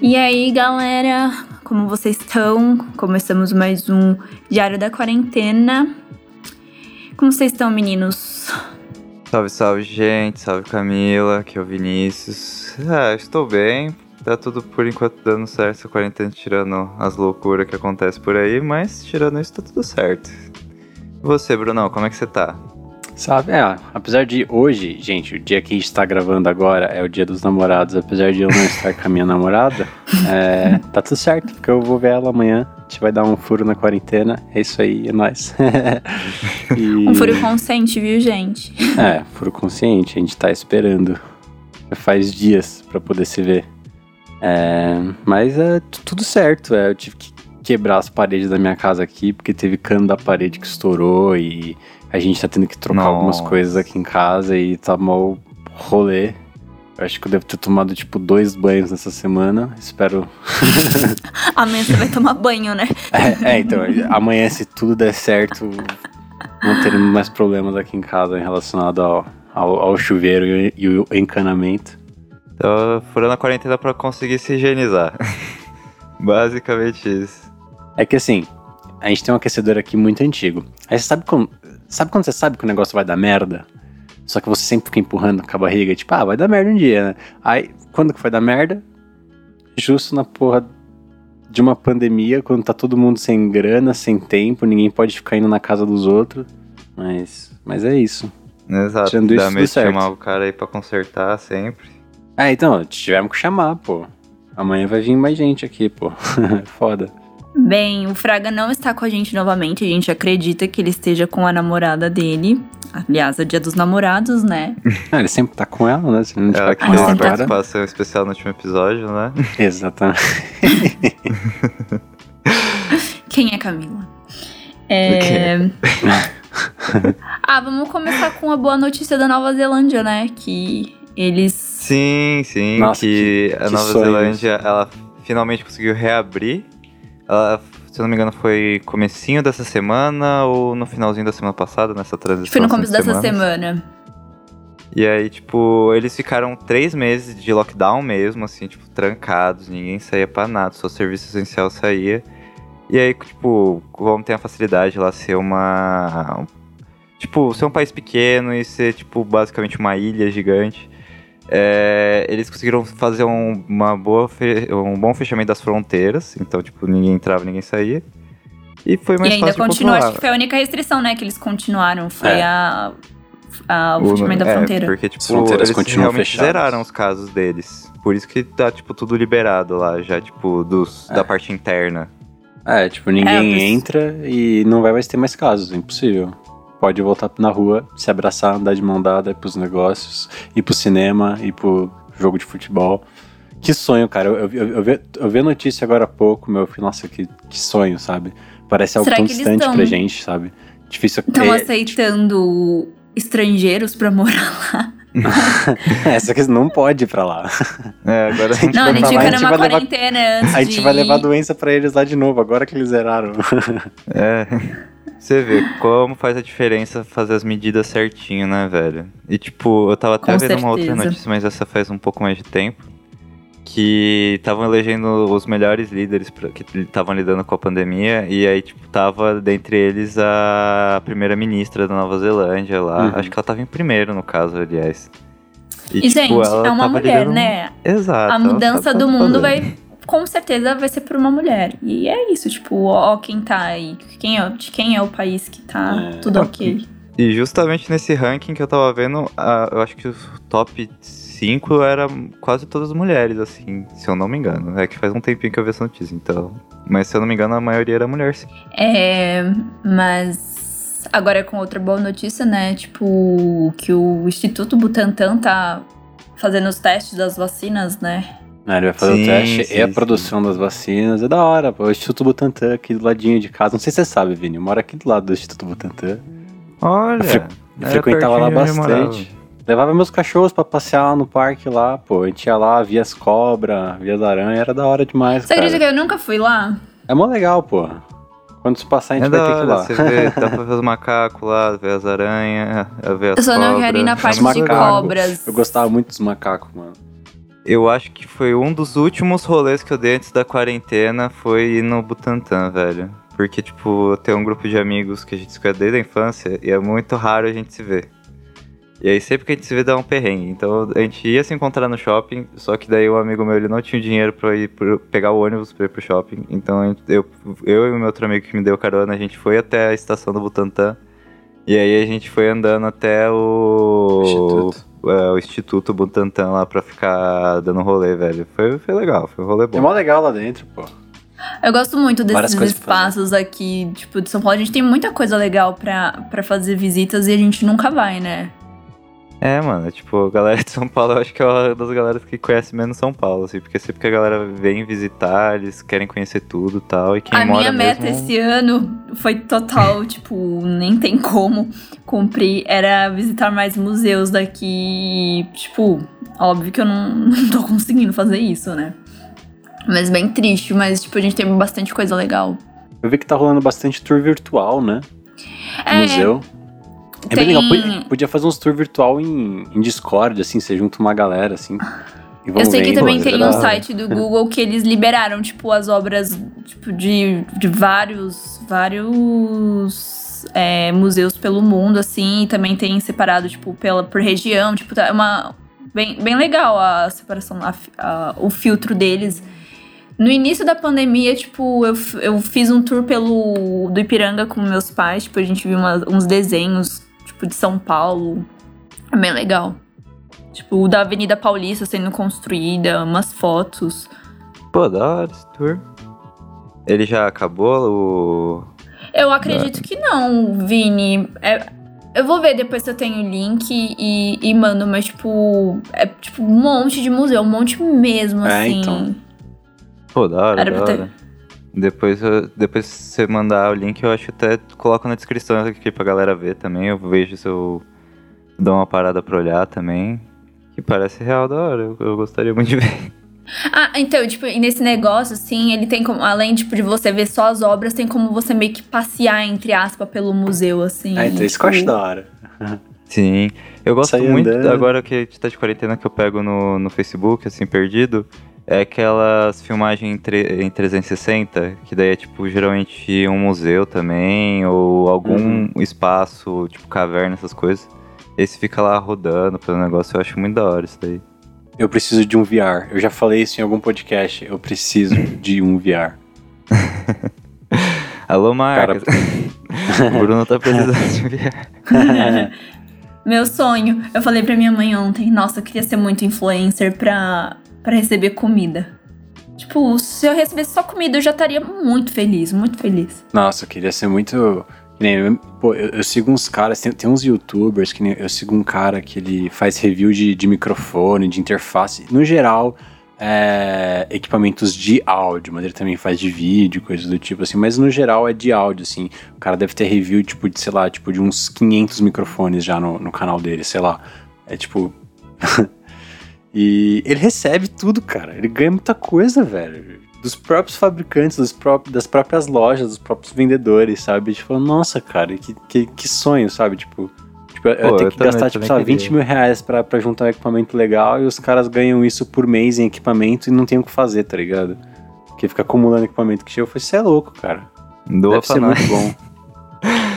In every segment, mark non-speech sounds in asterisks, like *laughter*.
E aí, galera, como vocês estão? Começamos mais um Diário da Quarentena. Como vocês estão, meninos? Salve, salve, gente. Salve, Camila. Aqui é o Vinícius. Ah, estou bem. Tá tudo por enquanto dando certo essa quarentena, tirando as loucuras que acontecem por aí, mas tirando isso, tá tudo certo. E você, Brunão, como é que você tá? Sabe, é, apesar de hoje, gente, o dia que a gente tá gravando agora é o dia dos namorados, apesar de eu não estar com a minha namorada, *laughs* é, tá tudo certo, porque eu vou ver ela amanhã, a gente vai dar um furo na quarentena, é isso aí, é nóis. *laughs* e... Um furo consciente, viu, gente? É, furo consciente, a gente tá esperando. Faz dias pra poder se ver. É, mas é tudo certo, é, eu tive que quebrar as paredes da minha casa aqui, porque teve cano da parede que estourou e a gente tá tendo que trocar Nossa. algumas coisas aqui em casa e tá mal rolê. Eu acho que eu devo ter tomado, tipo, dois banhos nessa semana. Espero. *laughs* amanhã você vai tomar banho, né? É, é, então, amanhã, se tudo der certo, não teremos mais problemas aqui em casa em relacionado ao, ao, ao chuveiro e, e o encanamento. Então, furando a quarentena pra conseguir se higienizar. *laughs* Basicamente isso. É que assim, a gente tem um aquecedor aqui muito antigo. Aí você sabe como. Sabe quando você sabe que o negócio vai dar merda? Só que você sempre fica empurrando com a barriga, tipo, ah, vai dar merda um dia, né? Aí, quando que vai dar merda? Justo na porra de uma pandemia, quando tá todo mundo sem grana, sem tempo, ninguém pode ficar indo na casa dos outros. Mas, mas é isso. Exato, Tirando dá mesmo chamar o cara aí pra consertar sempre. É, então, tivemos que chamar, pô. Amanhã vai vir mais gente aqui, pô. *laughs* Foda. Bem, o Fraga não está com a gente novamente. A gente acredita que ele esteja com a namorada dele. Aliás, é dia dos namorados, né? *laughs* Ah, ele sempre tá com ela, né? Se não tiver com ela agora. participação especial no último episódio, né? *laughs* Exatamente. *laughs* Quem é Camila? É... ah, vamos começar com a boa notícia da Nova Zelândia, né? Que eles. Sim, sim. Nossa, que, que, a Nova Zelândia ela finalmente conseguiu reabrir. Se eu não me engano, foi comecinho dessa semana ou no finalzinho da semana passada, nessa transição? Foi no começo dessa semana. E aí, tipo, eles ficaram três meses de lockdown mesmo, assim, tipo, trancados, ninguém saía pra nada, só o serviço essencial saía. E aí, tipo, como tem a facilidade lá ser uma. Tipo, ser um país pequeno e ser, tipo, basicamente uma ilha gigante. É, eles conseguiram fazer um, uma boa um bom fechamento das fronteiras, então, tipo, ninguém entrava, ninguém saía. E foi mais e ainda fácil continua, acho que foi a única restrição, né, que eles continuaram, foi é. a, a, o, o fechamento da é, fronteira. porque, tipo, eles continuam realmente fechados. zeraram os casos deles. Por isso que tá, tipo, tudo liberado lá, já, tipo, dos, da é. parte interna. É, tipo, ninguém é, entra e não vai mais ter mais casos, impossível pode voltar na rua, se abraçar, andar de mão dada, ir pros negócios, ir pro cinema, ir pro jogo de futebol. Que sonho, cara. Eu, eu, eu, eu, vi, eu vi a notícia agora há pouco, meu filho, nossa, que, que sonho, sabe? Parece algo Será tão distante tão, pra gente, sabe? Difícil Estão é, aceitando estrangeiros pra morar lá. *laughs* só que não pode ir pra lá. É, agora a gente não, vai a gente fica numa quarentena levar, antes A gente de... vai levar doença pra eles lá de novo, agora que eles zeraram. É. *laughs* Você vê como faz a diferença fazer as medidas certinho, né, velho? E tipo, eu tava até Com vendo certeza. uma outra notícia, mas essa faz um pouco mais de tempo. Que estavam elegendo os melhores líderes pra, que estavam lidando com a pandemia. E aí, tipo, tava dentre eles a primeira-ministra da Nova Zelândia lá. Uhum. Acho que ela tava em primeiro, no caso, aliás. E, e tipo, gente, é uma mulher, lidando... né? Exato. A mudança do mundo vai com certeza vai ser por uma mulher. E é isso, tipo, ó, quem tá aí, quem é, de quem é o país que tá é. tudo ok. E justamente nesse ranking que eu tava vendo, eu acho que o top 5 era quase todas mulheres, assim, se eu não me engano. É que faz um tempinho que eu vi essa notícia, então. Mas se eu não me engano, a maioria era mulher, sim. É, mas agora com outra boa notícia, né? Tipo, que o Instituto Butantan tá fazendo os testes das vacinas, né? Né, ele vai fazer sim, o teste sim, e a produção das vacinas. É da hora, pô. O Instituto Butantan aqui do ladinho de casa. Não sei se você sabe, Vini. Eu moro aqui do lado do Instituto Butantan. Olha. Eu, eu frequentava lá bastante. Levava meus cachorros pra passear lá no parque lá, pô. A gente ia lá, via as cobras, via as aranhas, era da hora demais. Você cara. acredita que eu nunca fui lá? É mó legal, pô. Quando se passar, a gente é vai ter que ir lá. Você vê, *laughs* dá pra ver os macacos lá, ver as aranhas, ver as Eu só não quero ir na parte de cobras. Eu gostava muito dos macacos, mano. Eu acho que foi um dos últimos rolês que eu dei antes da quarentena, foi ir no Butantã, velho. Porque, tipo, tem um grupo de amigos que a gente se conhece desde a infância e é muito raro a gente se ver. E aí sempre que a gente se vê dá um perrengue. Então a gente ia se encontrar no shopping, só que daí um amigo meu ele não tinha dinheiro pra ir pro, pegar o ônibus pra ir pro shopping. Então eu, eu e o meu outro amigo que me deu carona, a gente foi até a estação do Butantã. E aí a gente foi andando até o Instituto. é, o Instituto Butantan lá pra ficar dando rolê, velho. Foi, foi legal, foi um rolê É bom. mó legal lá dentro, pô. Eu gosto muito desses espaços aqui, tipo, de São Paulo. A gente tem muita coisa legal pra, pra fazer visitas e a gente nunca vai, né? É, mano, tipo, a galera de São Paulo, eu acho que é uma das galeras que conhece menos São Paulo, assim, porque sempre que a galera vem visitar, eles querem conhecer tudo e tal, e quem a mora minha meta mesmo... esse ano foi total, *laughs* tipo, nem tem como cumprir. Era visitar mais museus daqui. Tipo, óbvio que eu não, *laughs* não tô conseguindo fazer isso, né? Mas bem triste, mas, tipo, a gente tem bastante coisa legal. Eu vi que tá rolando bastante tour virtual, né? É, museu. É tem- bem legal. Podia, fazer uns tour virtual em, em Discord, assim, você junta uma galera, assim. E Eu sei que vendo. também tem é um site do Google que eles liberaram, tipo, as obras tipo, de, de vários, vários é, museus pelo mundo, assim, e também tem separado, tipo, pela, por região, tipo, tá uma. Bem, bem legal a separação, a a- o filtro deles. No início da pandemia, tipo, eu, eu fiz um tour pelo do Ipiranga com meus pais, tipo, a gente viu uma- uns desenhos, tipo, de São Paulo. É bem legal. Tipo, da Avenida Paulista sendo construída, umas fotos. Pô, da hora esse tour. Ele já acabou o... Eu acredito que não, Vini. É- eu vou ver depois se eu tenho o link e, e mando, mas, tipo, é tipo um monte de museu, um monte mesmo, É, assim. então. Pô, da hora, Era da pra ter- hora. Depois, eu- depois se você mandar o link, eu acho que até coloco na descrição aqui pra galera ver também. Eu vejo se eu dou uma parada pra olhar também. Que parece real da hora, eu, eu gostaria muito de ver. Ah, então, tipo, e nesse negócio, assim, ele tem como, além, tipo, de você ver só as obras, tem como você meio que passear, entre aspas, pelo museu, assim. É, então isso que eu acho da hora. Sim, eu gosto muito, andando. agora que a gente tá de quarentena, que eu pego no, no Facebook, assim, perdido, é aquelas filmagens em, tre- em 360, que daí é, tipo, geralmente um museu também, ou algum Uhum. espaço, tipo, caverna, essas coisas. Esse fica lá rodando pelo negócio, eu acho muito da hora isso daí. Eu preciso de um VR. Eu já falei isso em algum podcast. Eu preciso *laughs* de um VR. *laughs* Alô, Marcos. *laughs* o Bruno tá precisando de VR. Meu sonho. Eu falei pra minha mãe ontem, nossa, eu queria ser muito influencer pra, pra receber comida. Tipo, se eu recebesse só comida, eu já estaria muito feliz, muito feliz. Nossa, eu queria ser muito. nem pô, eu, eu sigo uns caras, tem, tem uns youtubers que nem, eu sigo um cara que ele faz review de, de microfone, de interface. No geral, é, equipamentos de áudio, mas ele também faz de vídeo, coisas do tipo assim. Mas no geral é de áudio, assim. O cara deve ter review, tipo, de, sei lá, tipo, de uns 500 microfones já no, no canal dele, sei lá. É tipo. *laughs* e ele recebe tudo, cara. Ele ganha muita coisa, velho dos próprios fabricantes, dos próprios, das próprias lojas, dos próprios vendedores, sabe? Tipo, nossa, cara, que, que, que sonho, sabe? Tipo, tipo eu Pô, tenho eu que também- gastar, tipo, também lá, queria. 20 mil reais pra, pra juntar um equipamento legal e os caras ganham isso por mês em equipamento e não tem o que fazer, tá ligado? Porque fica acumulando equipamento que chega. Eu falei, você é louco, cara. Doa Deve ser nós. muito bom. *laughs*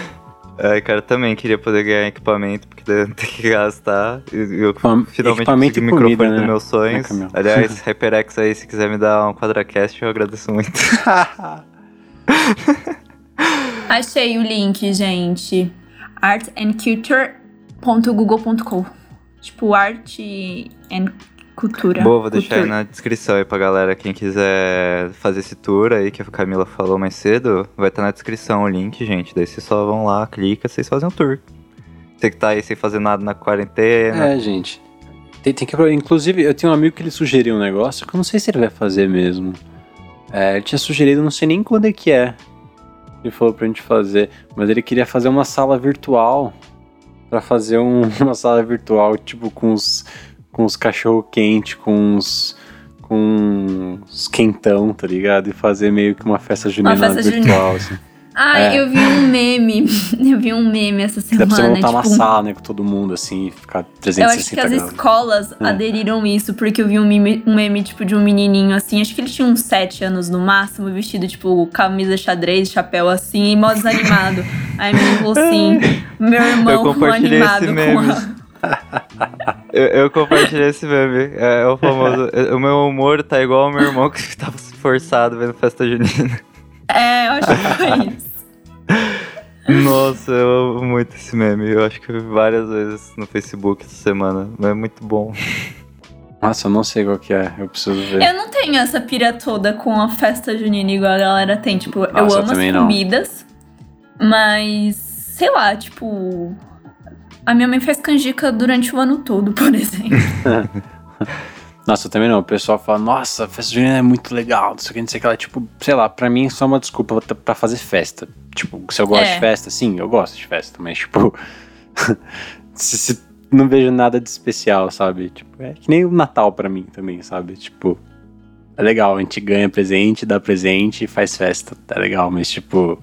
É, cara, também queria poder ganhar equipamento, porque daí eu não tenho que gastar. E eu Equipam- finalmente equipamento consegui o microfone comida, dos né? meus sonhos. Camila? Aliás, *laughs* HyperX aí, se quiser me dar um quadracast, eu agradeço muito. *laughs* Achei o link, gente. artandculture.google.com Tipo, arte and cultura. Boa, vou deixar aí Culture. na descrição aí pra galera. Quem quiser fazer esse tour aí, que a Camila falou mais cedo, vai estar na descrição o link, gente. Daí vocês só vão lá, clica, vocês fazem um tour. Você que tá aí sem fazer nada na quarentena. É, gente. Tem, tem que Inclusive, eu tenho um amigo que ele sugeriu um negócio que eu não sei se ele vai fazer mesmo. É, ele tinha sugerido, não sei nem quando é que é. Ele falou pra gente fazer. Mas ele queria fazer uma sala virtual. Pra fazer um- *laughs* uma sala virtual, tipo, com os, com os cachorro quente, com os. com os quentão, tá ligado? E fazer meio que uma festa junina festa junina. virtual, assim. Ah, É. eu vi um meme. *laughs* Eu vi um meme essa Dá semana. pra você montar uma tipo, sala, né, com todo mundo, assim, e ficar Eu 360 acho que as graus. escolas É. aderiram isso, porque eu vi um meme, um meme, tipo, de um menininho assim, acho que ele tinha uns 7 anos no máximo, vestido, tipo, camisa xadrez, chapéu assim, e mó desanimado. Aí me falou assim, *laughs* meu irmão mó compartilhei animado esse com meme. a... *laughs* Eu, eu compartilhei esse meme. É, é o famoso. *laughs* o meu humor tá igual ao meu irmão que *laughs* tava forçado vendo festa junina. É, eu acho que foi isso. *laughs* Nossa, eu amo muito esse meme. Eu acho que eu vi várias vezes no Facebook essa semana. Mas é muito bom. Nossa, eu não sei qual que é, eu preciso ver. Eu não tenho essa pira toda com a festa junina igual a galera tem. Tipo, eu Nossa, eu amo as também não. comidas, mas sei lá, tipo. A minha mãe faz canjica durante o ano todo, *laughs* por exemplo. *laughs* Nossa, eu também não. O pessoal fala, nossa, festa junina é muito legal, não sei o que, não sei o que lá. Tipo, sei lá, pra mim é só uma desculpa pra- fazer festa. Tipo, se eu gosto É. de festa, sim, eu gosto de festa, mas tipo. *laughs* se, se não vejo nada de especial, sabe? Tipo, é que nem o Natal pra mim também, sabe? Tipo, é legal, a gente ganha presente, dá presente e faz festa, tá legal, mas tipo,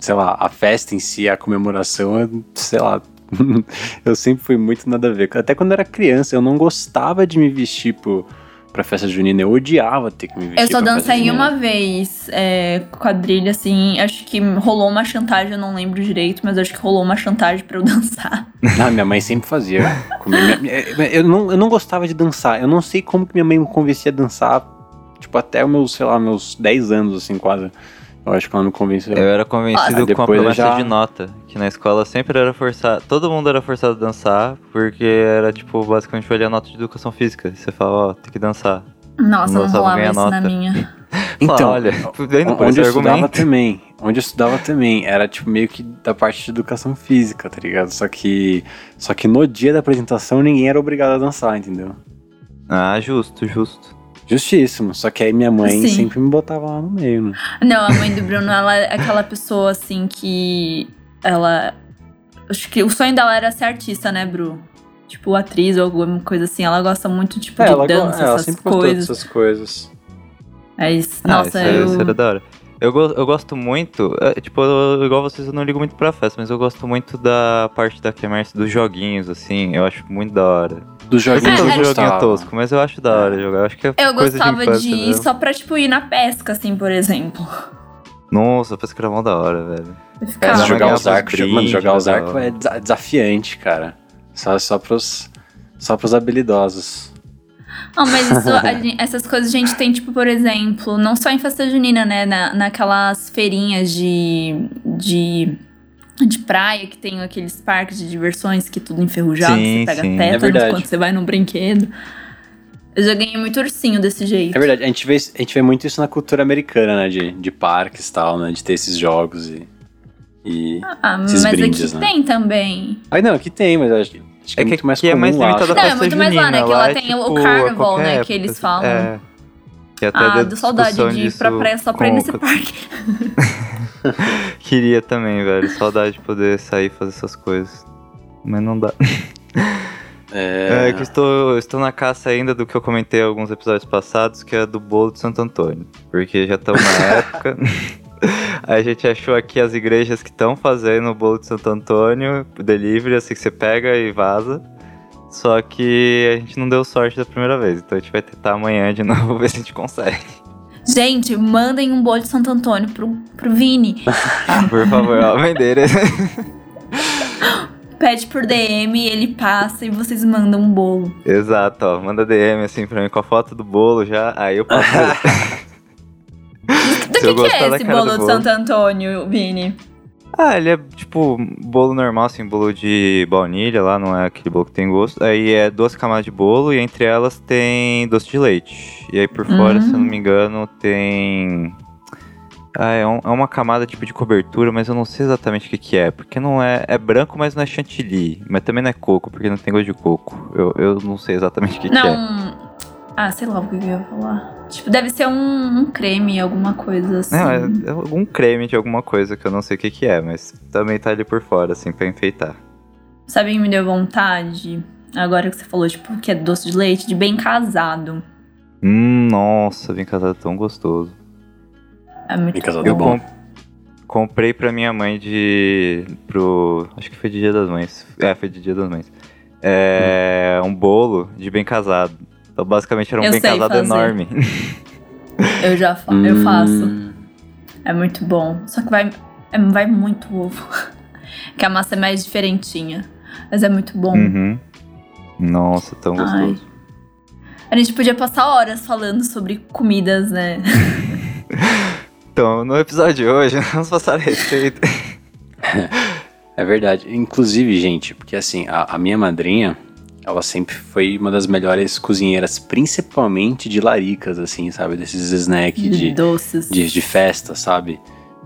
sei lá, a festa em si, a comemoração, é, sei lá. *laughs* eu sempre fui muito nada a ver. Até quando eu era criança, eu não gostava de me vestir pro, pra festa junina. Eu odiava ter que me vestir Eu só dancei uma vez é, quadrilha, assim. Acho que rolou uma chantagem, eu não lembro direito, mas acho que rolou uma chantagem pra eu *laughs* dançar. Ah, minha mãe sempre fazia. eu, não, eu não gostava de dançar. Eu não sei como que minha mãe me convencia a dançar, tipo, até os meus, sei lá, meus 10 anos, assim, quase. Eu acho que ela me convenceu. Eu era convencido Ah, com a promessa já- de nota. Que na escola sempre era forçado. Todo mundo era forçado a dançar. Porque era, tipo, basicamente olhar a nota de educação física. Você fala, ó, tem que dançar. Nossa, não Nossa, rolava isso na minha. *laughs* Então, Fala, olha, *laughs* onde esse eu estudava também. Onde eu estudava também. Era, tipo, meio que da parte de educação física, tá ligado? Só que, só que no dia da apresentação ninguém era obrigado a dançar, entendeu? Ah, justo, justo. Justíssimo. Só que aí minha mãe Sim. sempre me botava lá no meio, né? Não, a mãe do Bruno, ela é aquela pessoa assim que. Ela. Acho que o sonho dela era ser artista, né, Bru? Tipo, atriz ou alguma coisa assim. Ela gosta muito, tipo, de ela, go- dança, é, ela essas sempre gostou coisas. dessas coisas. Mas, Ah, nossa, isso, é- eu. isso era da hora. Eu, go- eu gosto muito, é, tipo, eu- igual vocês, eu não ligo muito pra festa, mas eu gosto muito da parte da quermesse dos joguinhos, assim, eu acho muito da hora. Dos joguinhos é eu joguinho gostava. tosco, mas eu acho da hora jogar. Eu acho que é Eu coisa gostava de de ir né? só pra, tipo, ir na pesca, assim, por exemplo. Nossa, parece que era mó da hora, velho. É, jogar os arcos, mano, jogar os arcos é desa- desafiante, cara. Só, só, pros, só pros habilidosos. Não, mas *laughs* isso, a essas coisas a gente tem, tipo, por exemplo, não só em festa junina, né? Na, naquelas feirinhas de, de, de praia que tem aqueles parques de diversões que tudo enferrujado, Sim, você pega sim. É tétanos verdade. quando você vai num brinquedo. Eu já ganhei muito ursinho desse jeito. É verdade, a gente, vê, a gente vê muito isso na cultura americana, né? De, de parques e tal, né? De ter esses jogos e. e... Ah, esses mas brindes, aqui né? tem também. Aí não, aqui tem, mas acho, que- acho que é, É que muito mais aqui é comum mais lá. limitado Não, é muito mais lá, né? Que lá é, tem o tipo, a carnival, né, que época, eles assim. falam. É. Até Ah, deu do saudade de ir pra praia só pra ir nesse o- parque. *laughs* Queria também, velho. Saudade de poder sair e fazer essas coisas. Mas não dá. É, *laughs* É, que eu estou, estou na caça ainda do que eu comentei em alguns episódios passados, que é do bolo de Santo Antônio. Porque já estamos *laughs* na época. Aí a gente achou aqui as igrejas que estão fazendo o bolo de Santo Antônio, delivery, assim que você pega e vaza. Só que a gente não deu sorte da primeira vez, então a gente vai tentar amanhã de *laughs* novo ver se a gente consegue. Gente, mandem um bolo de Santo Antônio pro, pro Vini. Por favor, ó, vender. *laughs* Pede por DM, ele passa e vocês mandam um bolo. Exato, ó. Manda DM assim pra mim com a foto do bolo já, aí eu posso. *laughs* Do que, que é esse bolo do de bolo. Santo Antônio, Vini? Ah, ele é tipo bolo normal, assim, bolo de baunilha lá, não é aquele bolo que tem gosto. Aí é duas camadas de bolo e entre elas tem doce de leite. E aí por fora, Hum. se eu não me engano, tem. Ah, é, um- é uma camada tipo de cobertura, mas eu não sei exatamente o que, que é. Porque não é. É branco, mas não é chantilly. Mas também não é coco, porque não tem gosto de coco. Eu, eu não sei exatamente o que, que é. Não. Ah, sei lá o que eu ia falar. Tipo, deve ser um, um creme, alguma coisa assim. Não, é, é algum creme de alguma coisa que eu não sei o que, que é, mas também tá ali por fora, assim, pra enfeitar. Sabe o que me deu vontade? Agora que você falou, tipo, que é doce de leite, de bem casado. Hum, nossa, bem casado tão gostoso. É muito Bem casado é bom. com- comprei pra minha mãe de. pro. Acho que foi de Dia das Mães. É, foi de Dia das Mães. É. Um bolo de bem casado. Então, basicamente, era um Eu bem casado fazer. enorme. *laughs* Eu já fa eu faço. Hum, É muito bom. Só que vai, é- vai muito ovo. *laughs* que a massa é mais diferentinha. Mas é muito bom. Uhum. Nossa, tão Ai. gostoso. A gente podia passar horas falando sobre comidas, né? *laughs* Então, no episódio de hoje, vamos passar a receita. É verdade. Inclusive, gente, porque assim, a, a minha madrinha, ela sempre foi uma das melhores cozinheiras, principalmente de laricas, assim, sabe? Desses snacks de, doces. de, de festa, sabe?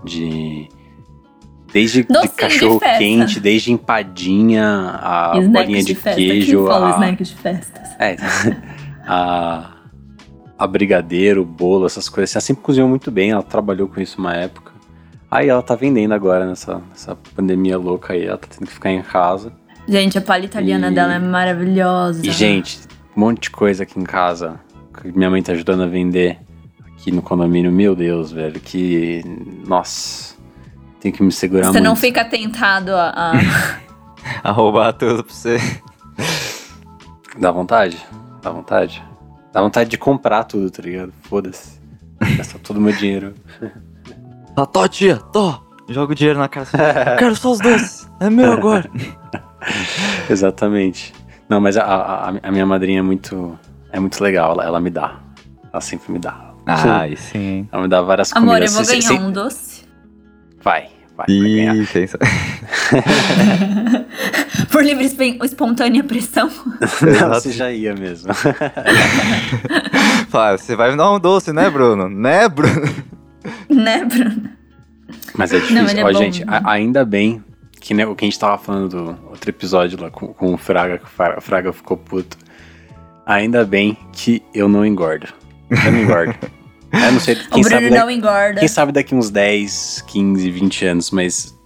De. Desde de de cachorro festa. quente, desde empadinha, a Snacks bolinha de, festa. queijo, fala a, snack de festas? é, *laughs* a, a brigadeiro, bolo, essas coisas. assim. Ela sempre cozinhou muito bem, ela trabalhou com isso uma época. Aí ela tá vendendo agora nessa, nessa pandemia louca aí, ela tá tendo que ficar em casa. Gente, a palha italiana E- dela é maravilhosa. E, gente, um monte de coisa aqui em casa que minha mãe tá ajudando a vender aqui no condomínio. Meu Deus, velho, que. Nossa. Tenho que me segurar Você muito. não fica tentado a. a- *laughs* A roubar tudo pra você. Dá vontade? Dá vontade? Dá vontade de comprar tudo, tá ligado? Foda-se. Gastar todo o meu dinheiro. Tá, tó, tia, tó. Joga o dinheiro na cara. Eu *laughs* quero só os doces. É meu agora. *laughs* *laughs* Exatamente. Não, mas a, a, a minha madrinha é muito. É muito legal, ela, ela me dá. Ela sempre me dá. Ah, aí sim. Ela me dá várias Amor, eu comidas. vou Cê- ganhar cê- um doce. Vai, vai, vai ganhar. Ih, tem isso. *laughs* Por livre esp- espontânea pressão. *laughs* Não, você já ia mesmo. Fala, você vai me dar um doce, né, Bruno? Né, Bruno? né, Bruno? Mas é difícil. Não, é Ó, bom. gente, a- ainda bem que né, o que a gente tava falando do outro episódio lá com, com o Fraga, que o Fra- o Fraga ficou puto. Ainda bem que eu não engordo. Eu não engordo. eu não sei, *laughs* O quem Bruno sabe, não daqui, engorda. quem sabe daqui uns 10, 15, 20 anos, mas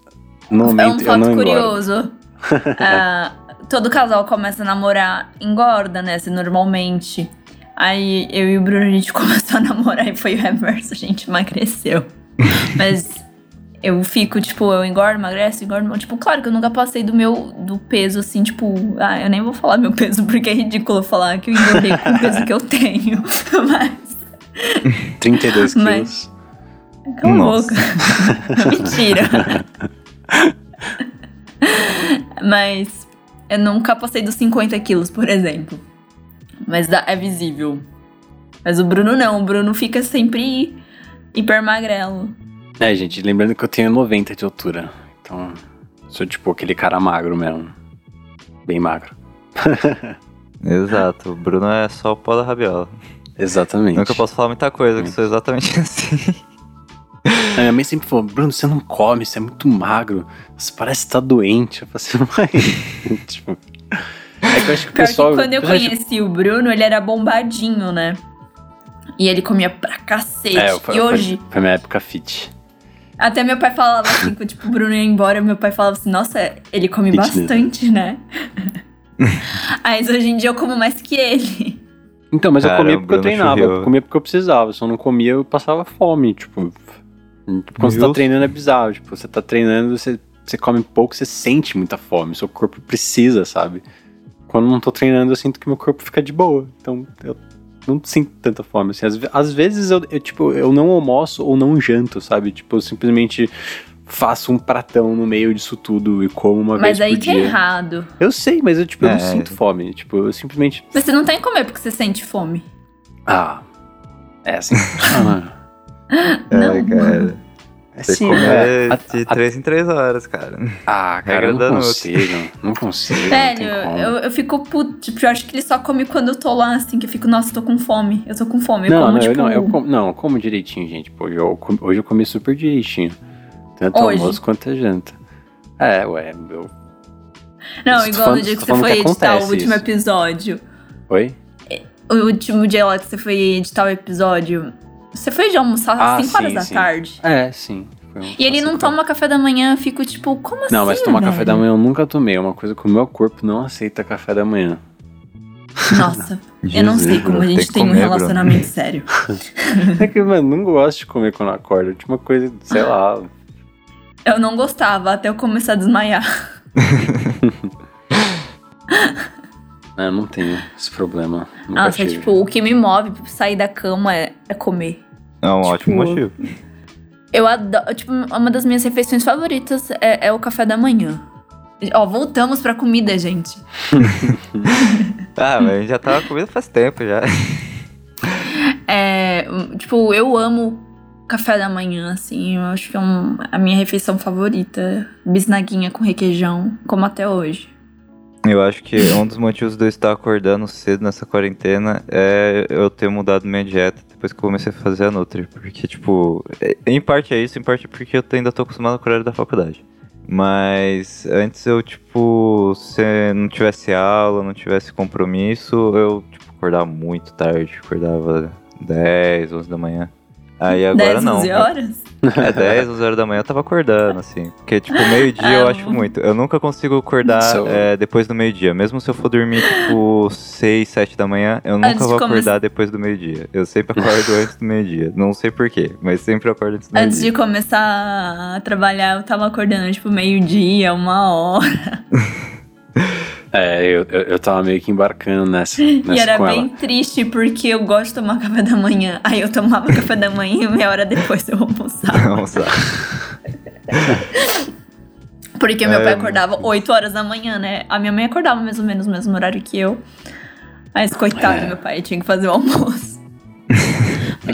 no É um momento eu fato não engordo. curioso. *laughs* Ah, todo casal começa a namorar, engorda, né? Se normalmente. Aí eu e o Bruno, a gente *laughs* começou a namorar e foi o reverso, a gente emagreceu. Mas eu fico, tipo, eu engordo, emagreço, engordo. Tipo, claro que eu nunca passei do meu do peso, assim, tipo, ah, eu nem vou falar meu peso, porque é ridículo falar que eu engordei com o peso que eu tenho. *laughs* Mas. *laughs* 32 Mas- quilos. Cala a Nossa. boca. *laughs* Mentira. Mas eu nunca passei dos 50 quilos, por exemplo. Mas dá- é visível. Mas o Bruno não, o Bruno fica sempre hiper magrelo. É, gente, lembrando que eu tenho 90 de altura. Então, sou tipo aquele cara magro mesmo. Bem magro. *laughs* Exato, o Bruno é só o pó da rabiola. Exatamente. Não que eu posso falar muita coisa, que sou exatamente *laughs* assim. A minha mãe sempre falou, Bruno, você não come, você é muito magro, você parece estar doente. Eu falei assim, *laughs* mãe. tipo. É que eu acho que o pessoal. que quando eu pessoal- conheci o Bruno, ele era bombadinho, né? E ele comia pra cacete. É, foi, e hoje, foi, foi minha época fit. Até meu pai falava assim, que tipo, o Bruno ia embora, meu pai falava assim, nossa, ele come Fitness. bastante, né? *laughs* Mas hoje em dia eu como mais que ele. Então, mas eu Cara, comia o porque eu treinava, eu comia porque eu precisava. Se eu não comia, eu passava fome, tipo. Quando você tá treinando é bizarro. Tipo, você tá treinando, você, você come pouco, você sente muita fome. Seu corpo precisa, sabe? Quando eu não tô treinando, eu sinto que meu corpo fica de boa. Então, eu não sinto tanta fome. Assim, às, às vezes eu, eu, tipo, eu não almoço ou não janto, sabe? Tipo, eu simplesmente faço um pratão no meio disso tudo e como uma Mas vez aí por que é dia. errado. Eu sei, mas eu, tipo, eu não É. sinto fome. Tipo, eu simplesmente Mas você não tem que comer porque você sente fome. Ah, é assim *laughs* funciona. Não. Ai, cara. É sim, é. A- de a- 3 em 3 horas, cara. Ah, cara, eu não consigo. Não consigo. não como. eu, eu fico puto. Tipo, eu acho que ele só come quando eu tô lá, assim, que eu fico, nossa, tô com fome. Eu tô com fome. Eu não, como, não, tipo. eu, não, eu como, não, eu como direitinho, gente. Pô, eu, hoje eu comi super direitinho. Tanto Hoje? almoço quanto a janta. É, ué, eu. Não, Tô igual falando- no dia que você foi que editar o último isso. episódio. Oi? O último dia lá que você foi editar o episódio. Você foi de almoçar Ah, às 5 horas sim, da sim. tarde. É, sim. Um E ele não assim, toma café da manhã, eu fico tipo, como assim? Não, mas tomar velho? café da manhã eu nunca tomei. É uma coisa que o meu corpo não aceita café da manhã. Nossa, *laughs* eu não sei como a gente que tem um relacionamento sério. *laughs* É que, mano, não gosto de comer quando eu acordo. A última coisa, sei lá. Eu não gostava até eu começar a desmaiar. *laughs* Eu não tenho esse problema. Nunca Nossa, tive. tipo, o que me move pra sair da cama é, é comer. É um Tipo, ótimo motivo. Eu adoro. Tipo, uma das minhas refeições favoritas é, é o café da manhã. Ó, voltamos pra comida, gente. *laughs* Ah, mas a gente já tava comendo faz tempo já. *laughs* É, tipo, eu amo café da manhã, assim. Eu acho que é um- a minha refeição favorita. Bisnaguinha com requeijão, como até hoje. Eu acho que um dos motivos de eu estar acordando cedo nessa quarentena é eu ter mudado minha dieta depois que eu comecei a fazer a Nutri. Porque, tipo, é- em parte é isso, em parte é porque eu ainda tô acostumado com o horário da faculdade. Mas antes eu, tipo, se não tivesse aula, não tivesse compromisso, eu, tipo, acordava muito tarde. Acordava 10, 11 da manhã. Aí agora 10, não. 11 horas? É 10, 11 horas da manhã eu tava acordando, assim. Porque, tipo, meio-dia eu Ah, acho não. muito. Eu nunca consigo acordar So- é, depois do meio-dia. Mesmo se eu for dormir, tipo, 6, 7 da manhã, eu nunca Antes de vou come- acordar depois do meio-dia. Eu sempre acordo antes do meio-dia. Não sei porquê, mas sempre acordo antes do Antes de meio-dia. começar a trabalhar, eu tava acordando, tipo, meio-dia, uma hora. *laughs* É, eu, eu, eu tava meio que embarcando nessa, *laughs* E nessa era com bem ela. triste, porque eu gosto de tomar café da manhã. Aí eu tomava café da manhã e meia hora depois eu almoçava. *laughs* Sabe? *laughs* Porque meu É, pai acordava 8 horas da manhã, né? A minha mãe acordava mais ou menos no mesmo horário que eu. Mas coitado, É. meu pai tinha que fazer o almoço.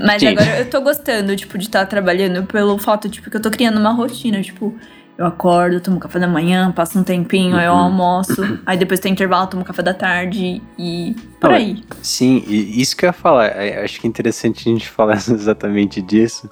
Mas agora eu tô gostando, tipo, de estar trabalhando pelo fato, tipo, que eu tô criando uma rotina, tipo, eu acordo, tomo café da manhã, passo um tempinho, aí eu Uhum. almoço, *clears throat* aí depois tem intervalo, tomo café da tarde e por Não, aí. Sim, e isso que eu ia falar. é, Acho que é interessante a gente *laughs* falar exatamente disso.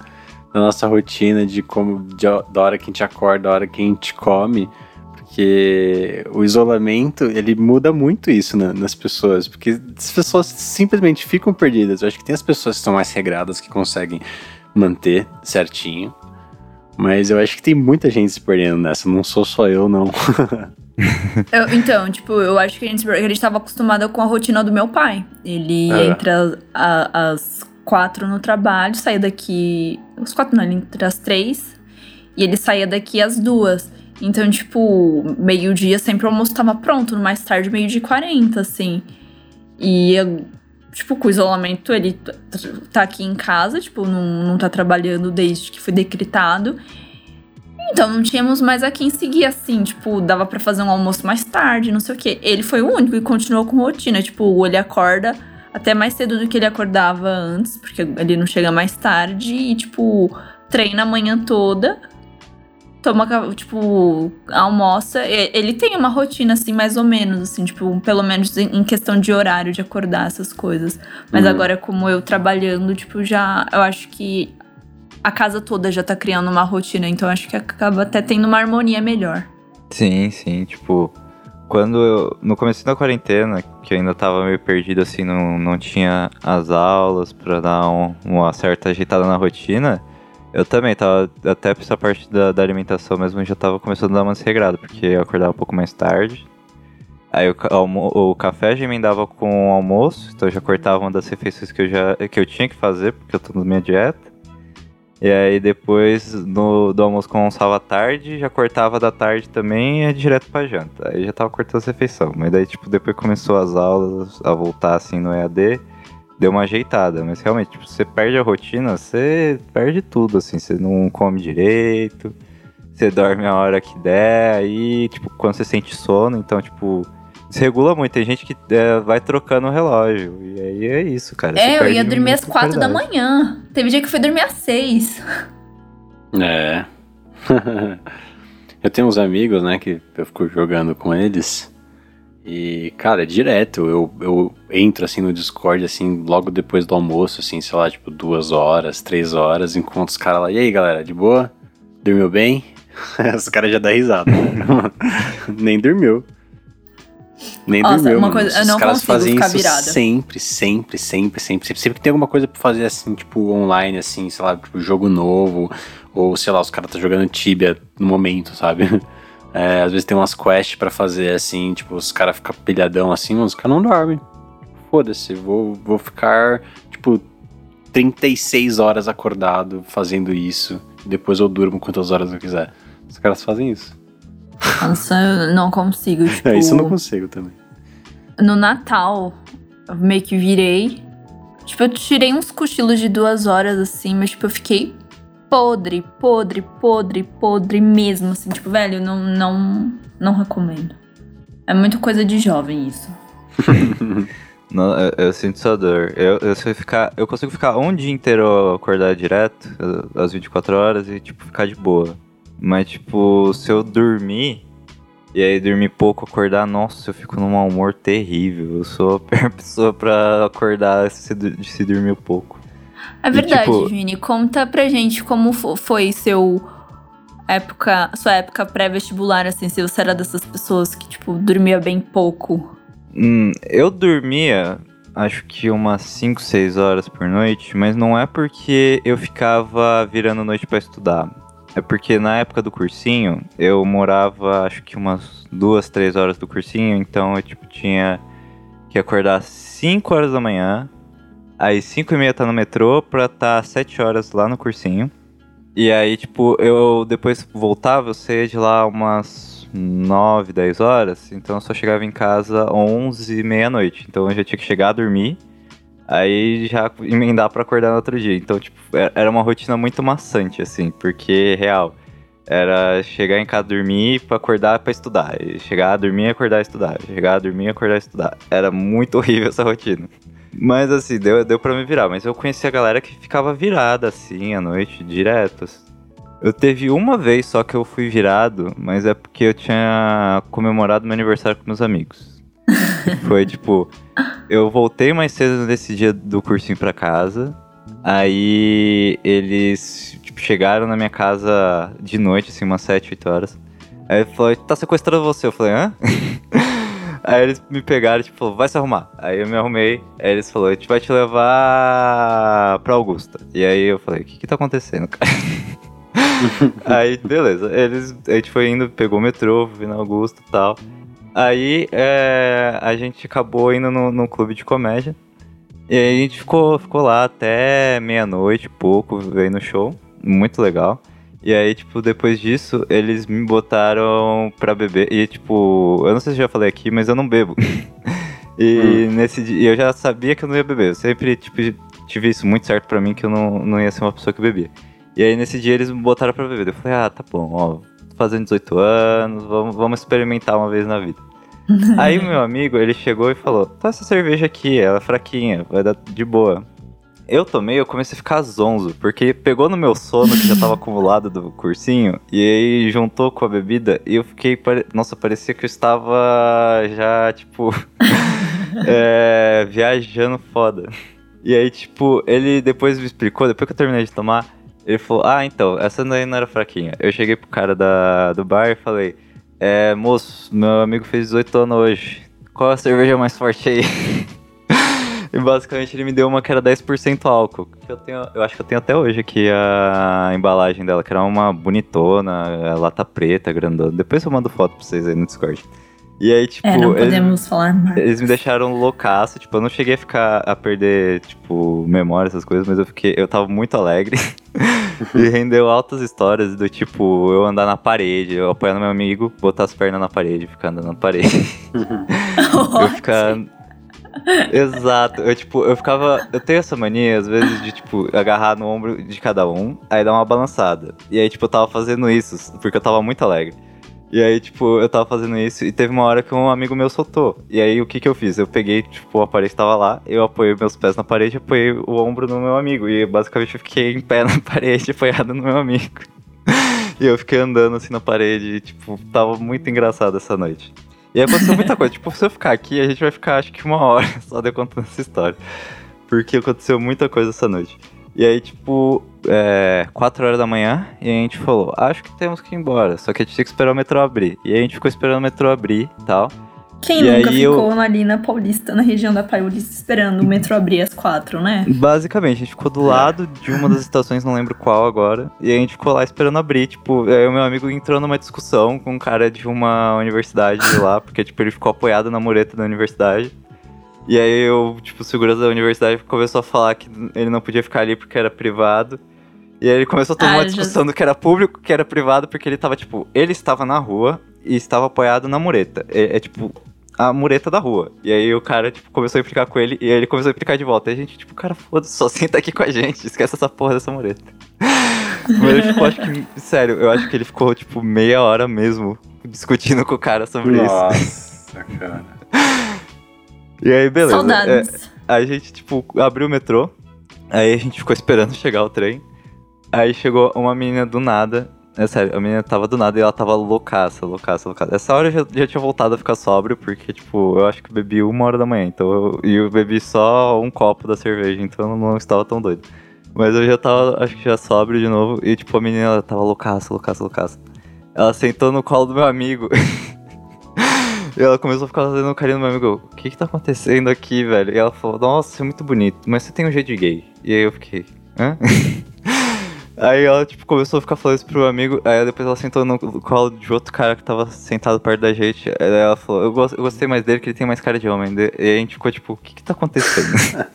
Da nossa rotina, de como de, da hora que a gente acorda, da hora que a gente come. Porque o isolamento, ele muda muito isso na- nas pessoas. Porque as pessoas simplesmente ficam perdidas. Eu acho que tem as pessoas que são mais regradas, que conseguem manter certinho. Mas eu acho que tem muita gente se perdendo nessa. Não sou só eu, não. *laughs* Eu- então, tipo, eu acho que a gente, a gente tava acostumada com a rotina do meu pai. Ele É. entra a- às quatro no trabalho, saía daqui. Os quatro não, ele entra às três. E ele saía daqui às duas. Então, tipo, meio-dia sempre o almoço tava pronto, no mais tarde, meio-dia e 40, assim. E, eu, tipo, com o isolamento, ele tá aqui em casa, tipo, não, não tá trabalhando desde que foi decretado. Então, não tínhamos mais a quem seguir assim, tipo, dava pra fazer um almoço mais tarde, não sei o quê. Ele foi o único e continuou com rotina, tipo, ele acorda até mais cedo do que ele acordava antes, porque ele não chega mais tarde e, tipo, treina a manhã toda, toma, tipo, almoça. Ele tem uma rotina, assim, mais ou menos, assim, tipo, pelo menos em questão de horário de acordar essas coisas. Mas Uhum. agora, como eu trabalhando, tipo, já, eu acho que a casa toda já tá criando uma rotina, então acho que acaba até tendo uma harmonia melhor. Sim, sim, tipo, quando eu, no começo da quarentena, que eu ainda tava meio perdido assim, não, não tinha as aulas pra dar um- uma certa ajeitada na rotina, eu também tava, até essa parte da, da alimentação mesmo, já tava começando a dar uma desregrada, porque eu acordava um pouco mais tarde, aí o, almo- o café já emendava com o almoço, então eu já cortava uma das refeições que eu, já, que eu tinha que fazer, porque eu tô na minha dieta, e aí depois no, do almoço almoçava à tarde, já cortava da tarde também e ia direto pra janta. Aí já tava cortando as refeições. Mas daí, tipo, depois começou as aulas a voltar assim no EAD, deu uma ajeitada. Mas realmente, tipo, você perde a rotina, você perde tudo, assim, você não come direito, você dorme a hora que der, aí, tipo, quando você sente sono, então, tipo. Desregula muito, tem gente que é, vai trocando o relógio. E aí é isso, cara. é, eu ia dormir às quatro da manhã. Teve dia que eu fui dormir às seis. É. *laughs* eu tenho uns amigos, né, que eu fico jogando com eles. E, cara, é direto. Eu, eu entro assim no Discord, assim, logo depois do almoço, assim, sei lá, tipo, duas horas, três horas, encontro os caras lá. E aí, galera, de boa? Dormiu bem? *laughs* os caras já dão risada. *laughs* Nem dormiu. Nem Nossa, dormiu. uma coisa- eu Os não caras consigo fazem ficar isso virada. sempre, sempre, sempre, sempre, sempre. Sempre que tem alguma coisa pra fazer, assim, tipo, online, assim, sei lá, tipo, jogo novo. Ou, sei lá, os caras tá jogando Tibia no momento, sabe? *laughs* É, às vezes tem umas quests pra fazer, assim, tipo, os caras ficam pilhadão assim, os caras não dormem. Foda-se, vou, vou ficar, tipo, 36 horas acordado fazendo isso. Depois eu durmo quantas horas eu quiser. Os caras fazem isso. Nossa, eu não consigo. *laughs* Tipo, É, isso eu não consigo também. no Natal, eu meio que virei. Tipo, eu tirei uns cochilos de duas horas, assim, mas, tipo, eu fiquei podre, podre, podre, podre mesmo, assim. Tipo, velho, não, não, não recomendo. É muito coisa de jovem isso. *laughs* Não, eu, eu sinto sua dor. Eu, eu, ficar, eu consigo ficar um dia inteiro acordado direto, às 24 horas, e, tipo, ficar de boa. Mas, tipo, se eu dormir, e aí dormir pouco, acordar, nossa, eu fico num mau humor terrível. Eu sou a pior *laughs* pessoa pra acordar se, se dormir pouco. É E, verdade, tipo- Vini. Conta pra gente como fo- foi seu época, sua época pré-vestibular, assim, se você era dessas pessoas que, tipo, dormia bem pouco. Hum, eu dormia, acho que umas 5, 6 horas por noite, mas não é porque eu ficava virando noite pra estudar. É porque na época do cursinho, eu morava, acho que umas duas, três horas do cursinho, então eu, tipo, tinha que acordar às 5 horas da manhã, aí 5 e meia tá no metrô pra tá às 7 horas lá no cursinho. E aí, tipo, eu depois voltava, eu saía de lá umas 9, 10 horas, então eu só chegava em casa 11 e meia-noite. Então eu já tinha que chegar a dormir, aí já emendar pra acordar no outro dia. Então, tipo, era- era uma rotina muito maçante, assim, porque, real, era chegar em casa dormir pra acordar pra estudar. E chegar a dormir, acordar estudar. Chegar a dormir, acordar estudar. Era muito *laughs* horrível essa rotina. Mas assim, deu, deu pra me virar. Mas eu conheci a galera que ficava virada assim à noite, direto. Eu teve uma vez só que eu fui virado, mas é porque eu tinha comemorado meu aniversário com meus amigos. *laughs* Foi tipo, eu voltei mais cedo nesse dia do cursinho pra casa. Aí eles tipo, chegaram na minha casa de noite, assim, umas 7, 8 horas. Aí ele falou, tá sequestrando você. Eu falei, hã? *laughs* Aí eles me pegaram, tipo, vai se arrumar. Aí eu me arrumei, aí eles falaram, a gente vai te levar pra Augusta. E aí eu falei, o que que tá acontecendo, cara? *laughs* aí, beleza, eles, a gente foi indo, pegou o metrô, fui na Augusta e tal. Aí é, a gente acabou indo no clube de comédia. E aí a gente ficou, ficou lá até meia-noite, pouco, veio no show. Muito legal. E aí, tipo, depois disso, eles me botaram pra beber. E, tipo, eu não sei se eu já falei aqui, mas eu não bebo. *laughs* e nesse dia, eu já sabia que eu não ia beber. Eu sempre, tipo, tive isso muito certo pra mim, que eu não, não ia ser uma pessoa que bebia. E aí, nesse dia, eles me botaram pra beber. Eu falei, ah, tá bom, ó, tô fazendo 18 anos, vamos, vamos experimentar uma vez na vida. *laughs* Aí o meu amigo, ele chegou e falou: Tá essa cerveja aqui, ela é fraquinha, vai dar de boa. Eu tomei, eu comecei a ficar zonzo, porque pegou no meu sono que já tava acumulado do cursinho, e aí juntou com a bebida, e eu fiquei. pare- Nossa, parecia que eu estava já, tipo. *laughs* é, viajando foda. E aí, tipo, ele depois me explicou, depois que eu terminei de tomar, ele falou: Ah, então, essa daí não era fraquinha. Eu cheguei pro cara da, do bar e falei: É, moço, meu amigo fez 18 anos hoje. Qual a cerveja mais forte aí? *laughs* e basicamente ele me deu uma que era 10% álcool. Que eu, tenho, eu acho que eu tenho até hoje aqui a embalagem dela, que era uma bonitona, a lata preta, grandona. Depois eu mando foto pra vocês aí no Discord. E aí, tipo, é, não ele- podemos falar mais. eles me deixaram loucaço, tipo, eu não cheguei a ficar a perder, tipo, memória, essas coisas, mas eu fiquei, eu tava muito alegre. *laughs* e rendeu altas histórias do tipo, eu andar na parede, eu apoiando meu amigo, botar as pernas na parede, ficar andando na parede. *laughs* eu ficar. Exato, eu tipo, eu ficava. Eu tenho essa mania, às vezes, de, tipo, agarrar no ombro de cada um, aí dar uma balançada. E aí, tipo, eu tava fazendo isso, porque eu tava muito alegre. E aí, tipo, eu tava fazendo isso e teve uma hora que um amigo meu soltou. E aí, o que que eu fiz? Eu peguei, tipo, o aparelho tava lá, eu apoiei meus pés na parede apoiei o ombro no meu amigo. E basicamente eu fiquei em pé *laughs* na parede, apoiado no meu amigo. *laughs* e eu fiquei andando assim na parede e, tipo, tava muito engraçado essa noite. E aconteceu muita coisa. tipo, se eu ficar aqui, a gente vai ficar acho que uma hora *laughs* só de contando essa história. Porque aconteceu muita coisa essa noite. E aí, tipo, é, 4 horas da manhã, e a gente falou, acho que temos que ir embora. Só que a gente tinha que esperar o metrô abrir. E aí a gente ficou esperando o metrô abrir e tal. Quem E nunca ficou eu- ali na Paulista, na região da Paulista, esperando o metrô abrir às quatro, né? Basicamente, a gente ficou do lado de uma das estações, não lembro qual agora. E a gente ficou lá esperando abrir. Tipo, aí o meu amigo entrou numa discussão com um cara de uma universidade lá, porque, tipo, ele ficou apoiado na mureta da universidade. E aí eu, tipo, o segurança da universidade começou a falar que ele não podia ficar ali porque era privado. E aí ele começou toda Ah, uma discussão do que era público, que era privado, porque ele tava, tipo, ele estava na rua e estava apoiado na mureta. É, é, tipo, a mureta da rua. E aí o cara, tipo, começou a implicar com ele e aí ele começou a implicar de volta. E a gente, tipo, cara, foda-se, só *laughs* senta aqui com a gente, esquece essa porra dessa mureta. Mas ele ficou, acho que, sério, eu acho que ele ficou, tipo, meia hora mesmo discutindo com o cara sobre isso. Nossa, cara. *laughs* E aí, beleza. É, Saudades. a gente, tipo, abriu o metrô. Aí a gente ficou esperando chegar o trem. Aí chegou uma menina do nada. É sério, a menina tava do nada e ela tava loucaça, loucaça, loucaça. Essa hora eu já, já tinha voltado a ficar sóbrio, porque, tipo, eu acho que bebi uma hora da manhã. Então e eu bebi só um copo da cerveja, então eu não estava tão doido. Mas eu já tava, acho que já sóbrio de novo. E, tipo, a menina ela tava loucaça, loucaça, loucaça. Ela sentou no colo do meu amigo. *laughs* E ela começou a ficar fazendo carinho no meu amigo. O que que tá acontecendo aqui, velho? E ela falou, nossa, você é muito bonito, mas você tem um jeito de gay. E aí eu fiquei, hã? *laughs* aí ela, tipo, começou a ficar falando isso pro amigo. Aí depois ela sentou no colo de outro cara que tava sentado perto da gente. Aí ela falou, eu, gos- eu gostei mais dele, que ele tem mais cara de homem. E aí a gente ficou tipo, o que que tá acontecendo? *laughs*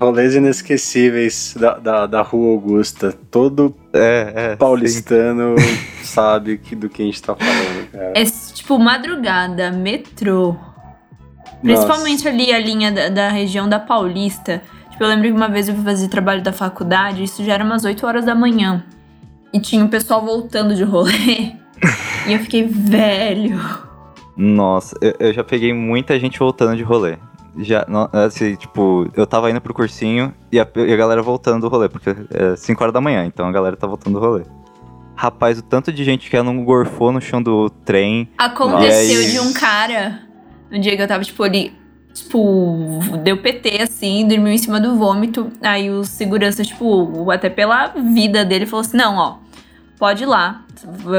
Rolês inesquecíveis da, da, da Rua Augusta. Todo é, é. sim. paulistano *laughs* sabe que, do que a gente tá falando, cara. É tipo madrugada, metrô. Principalmente ali a linha da, da região da Paulista. Eu lembro que uma vez eu fui fazer trabalho da faculdade, isso já era umas 8 horas da manhã. E tinha o pessoal voltando de rolê. *laughs* e eu fiquei, velho. Nossa, eu, eu já peguei muita gente voltando de rolê. Já, assim, tipo, eu tava indo pro cursinho e a, e a galera voltando do rolê, porque é 5 horas da manhã, então a galera tá voltando do rolê. Rapaz, o tanto de gente que ela não gorfou no chão do trem. Aconteceu de um cara, no dia que eu tava, tipo, ali, tipo, deu PT, assim, dormiu em cima do vômito. Aí os seguranças, tipo, até pela vida dele, falou assim: não, ó, pode ir lá.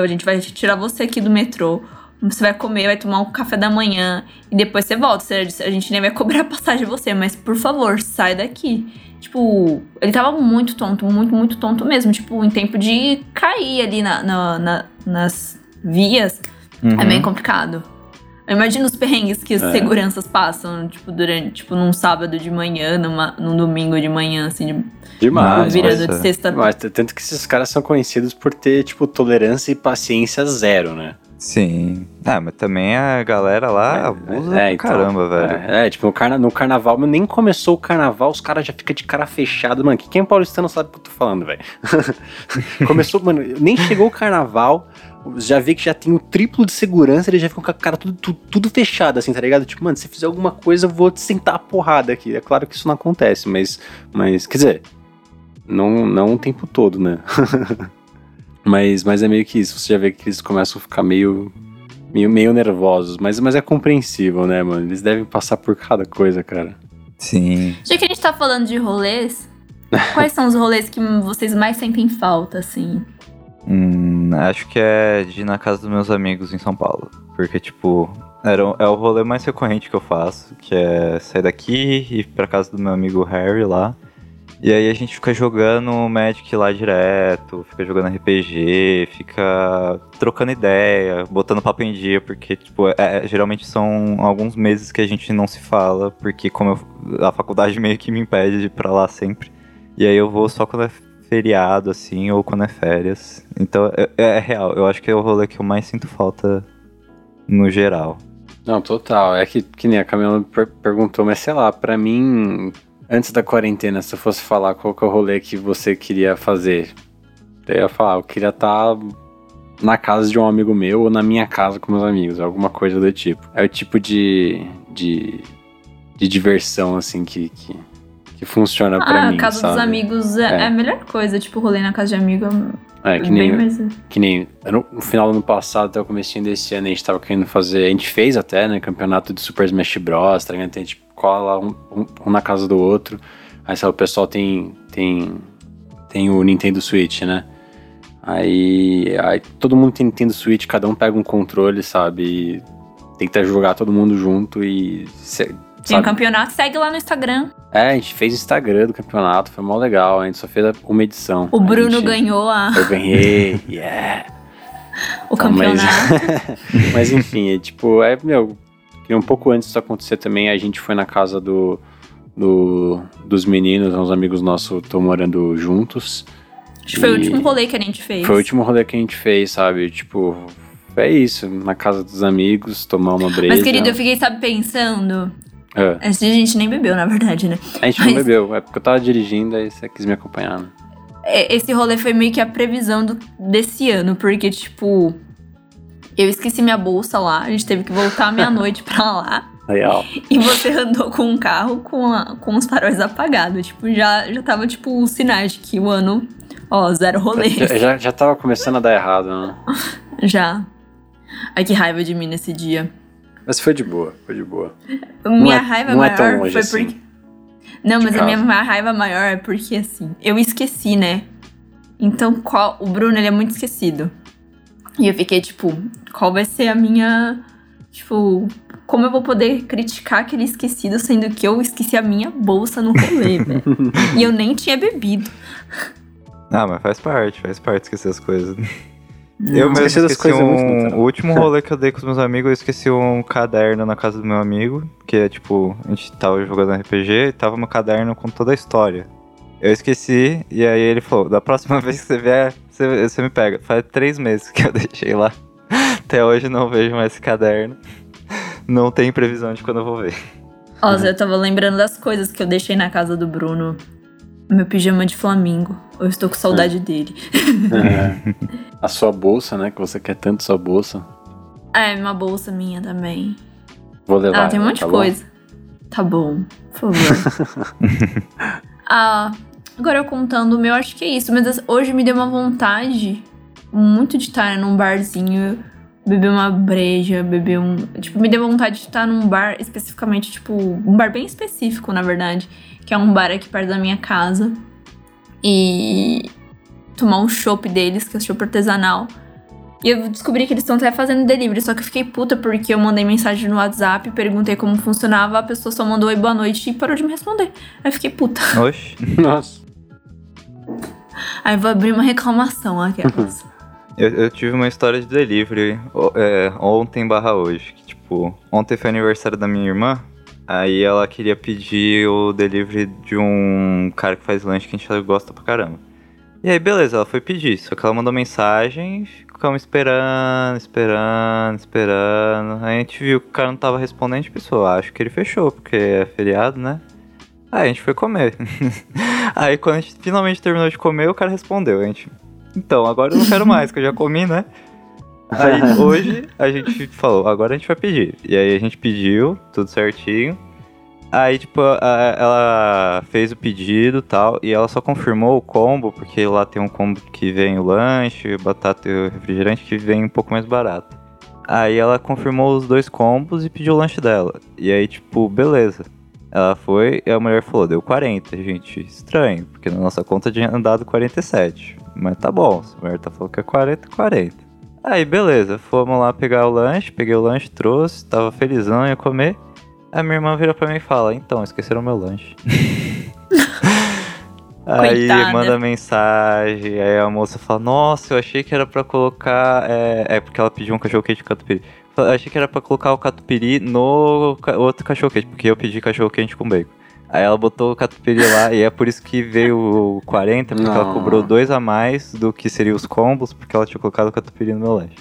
A gente vai tirar você aqui do metrô. Você vai comer, vai tomar um café da manhã e depois você volta. A gente nem vai cobrar passagem de você, mas por favor, sai daqui. Tipo, ele tava muito tonto, muito, muito tonto mesmo. Tipo, em tempo de cair ali na, na- na- nas vias. Uhum. É bem complicado. Eu imagino os perrengues que os É. seguranças passam, tipo, durante, tipo, num sábado de manhã, numa, num domingo de manhã, assim, de, Demais. virando nossa. de sexta. Mas tanto que esses caras são conhecidos por ter, tipo, tolerância e paciência zero, né? Sim. Ah, mas também a galera lá abusa pra então, caramba, velho. É, é, tipo, no, carna no carnaval, mas nem começou o carnaval, os caras já ficam de cara fechada. Mano, que quem é paulistano sabe o que eu tô falando, velho. *laughs* começou, mano, nem chegou o carnaval, já vê que já tem o triplo de segurança, eles já ficam com a cara tudo, tudo, tudo fechado, assim, tá ligado? Tipo, mano, se fizer alguma coisa, eu vou te sentar a porrada aqui. É claro que isso não acontece, mas, mas quer dizer, não, não o tempo todo, né? *laughs* mas, mas é meio que isso, você já vê que eles começam a ficar meio meio, meio nervosos, mas, mas é compreensível, né, mano? Eles devem passar por cada coisa, cara. Sim. Já que a gente tá falando de rolês, quais são os rolês que vocês mais sentem falta, assim? Hum, acho que é de ir na casa dos meus amigos em São Paulo. Porque, tipo, era, é o rolê mais recorrente que eu faço, que é sair daqui e ir pra casa do meu amigo Harry lá. E aí a gente fica jogando Magic lá direto, fica jogando RPG, fica trocando ideia, botando papo em dia, porque, tipo, é- é- geralmente são alguns meses que a gente não se fala, porque como eu- a faculdade meio que me impede de ir pra lá sempre. E aí eu vou só quando é feriado, assim, ou quando é férias. Então é, é real, eu acho que é o rolê que eu mais sinto falta no geral. Não, total. É que, que nem a Camila per- perguntou, mas sei lá, pra mim, antes da quarentena, se eu fosse falar qual que é o rolê que você queria fazer, eu ia falar, eu queria estar na casa de um amigo meu ou na minha casa com meus amigos, alguma coisa do tipo. É o tipo de, de, de diversão, assim, que, que, que funciona pra ah, mim, casa sabe? dos amigos é, É. é a melhor coisa. Tipo, rolê na casa de amigo é, É, que bem nem, mais... que nem no, no final do ano passado até o comecinho desse ano a gente tava querendo fazer, a gente fez até, né, campeonato de Super Smash Bros, tá ligado? Tem, tipo, cola um, um- um na casa do outro, aí sabe, o pessoal tem, tem, tem o Nintendo Switch, né? Aí, aí todo mundo tem Nintendo Switch, cada um pega um controle, sabe? E tenta jogar todo mundo junto e... cê- Tem um sabe? campeonato, segue lá no Instagram. É, a gente fez o Instagram do campeonato, foi mó legal, a gente só fez uma edição. O A Bruno gente- ganhou a, Eu ganhei, yeah! o Tá, mas- campeonato. *laughs* Mas enfim, é tipo, é, meu, um pouco antes disso acontecer também, a gente foi na casa do, do, dos meninos, uns amigos nossos estão morando juntos. Acho que foi o último rolê que a gente fez. Foi o último rolê que a gente fez, sabe? Tipo, é isso, na casa dos amigos, tomar uma breja. Mas, querido, eu fiquei, sabe, pensando. É, A gente nem bebeu, na verdade, né? a gente não Mas- bebeu, é porque eu tava dirigindo, aí você quis me acompanhar, né? É, Esse rolê foi meio que a previsão do- desse ano, porque, tipo. Eu esqueci minha bolsa lá, a gente teve que voltar meia-noite pra lá. *laughs* Real. E você andou com um carro com, a- com os faróis apagados. Tipo, já, já tava, tipo, os sinais de que o ano, ó, zero rolês. Já, já, já tava começando a dar errado, né? *laughs* Já. Ai, que raiva de mim nesse dia. Mas foi de boa, foi de boa. *laughs* minha é- raiva não é maior tão longe foi assim. porque. Não, De mas a minha raiva maior é porque, assim, eu esqueci, né? Então, qual. O Bruno, ele é muito esquecido. E eu fiquei, tipo, qual vai ser a minha. Tipo, como eu vou poder criticar aquele esquecido, sendo que eu esqueci a minha bolsa no rolê, *laughs* velho? E eu nem tinha bebido. Ah, mas faz parte, faz parte esquecer as coisas. Eu mesmo esqueci coisas é muito um, o último rolê que eu dei com os meus amigos, eu esqueci um caderno na casa do meu amigo, que é tipo, a gente tava jogando RPG e tava meu caderno com toda a história. Eu esqueci, e aí ele falou, da próxima *laughs* vez que você vier, você, você me pega. Faz três meses que eu *laughs* deixei lá. Até hoje não vejo mais esse caderno. Não tem previsão de quando eu vou ver. Nossa, eu tava lembrando das coisas que eu deixei na casa do Bruno. Meu pijama de Flamingo. Eu estou com saudade dele. É. *laughs* A sua bolsa, né? Que você quer tanto sua bolsa. É, uma bolsa minha também. Vou levar. Ah, tem um monte tá de bom? coisa. Tá bom, por favor. *laughs* ah, agora eu contando o meu, acho que é isso. Mas hoje me deu uma vontade muito de estar num barzinho, beber uma breja, beber um. Tipo, me deu vontade de estar num bar especificamente, tipo, um bar bem específico, na verdade. Que é um bar aqui perto da minha casa. E tomar um chopp deles, que é o chopp artesanal. E eu descobri que eles estão até fazendo delivery, só que eu fiquei puta porque eu mandei mensagem no WhatsApp, perguntei como funcionava, a pessoa só mandou oi, boa noite e parou de me responder. Aí eu fiquei puta. Oxe. *laughs* Nossa. Aí eu vou abrir uma reclamação aquelas. *laughs* Eu, eu tive uma história de delivery é, ontem barra hoje. Que, tipo, ontem foi aniversário da minha irmã. Aí ela queria pedir o delivery de um cara que faz lanche que a gente gosta pra caramba. E aí, beleza, ela foi pedir. Só que ela mandou mensagem, ficamos esperando, esperando, esperando. Aí a gente viu que o cara não tava respondendo, a pensou, "Ah, acho que ele fechou, porque é feriado, né? Aí a gente foi comer. *laughs* aí quando a gente finalmente terminou de comer, o cara respondeu. A gente, então, agora eu não quero mais, que eu já comi, né? Aí *laughs* hoje a gente falou, agora a gente vai pedir. E aí a gente pediu, tudo certinho. Aí, tipo, ela fez o pedido tal, e ela só confirmou o combo, porque lá tem um combo que vem o lanche, batata e o refrigerante, que vem um pouco mais barato. Aí ela confirmou os dois combos e pediu o lanche dela. E aí, tipo, beleza. Ela foi e a mulher falou, deu 40, gente. Estranho, porque na nossa conta tinha andado 47. Mas tá bom, a mulher tá falando que é 40, 40. Aí, beleza, fomos lá pegar o lanche, peguei o lanche, trouxe, tava felizão, ia comer. A minha irmã vira pra mim e fala, então, esqueceram meu lanche. *laughs* aí Coitada. manda mensagem, aí a moça fala, nossa, eu achei que era pra colocar. É, é porque ela pediu um cachorro quente de catupiry. Eu achei que era pra colocar o catupiry no outro cachorro quente, porque eu pedi cachorro quente com bacon. Aí ela botou o catupiry lá e é por isso que veio o 40, porque ela Não. cobrou dois a mais do que seriam os combos, porque ela tinha colocado o catupiry no meu lanche.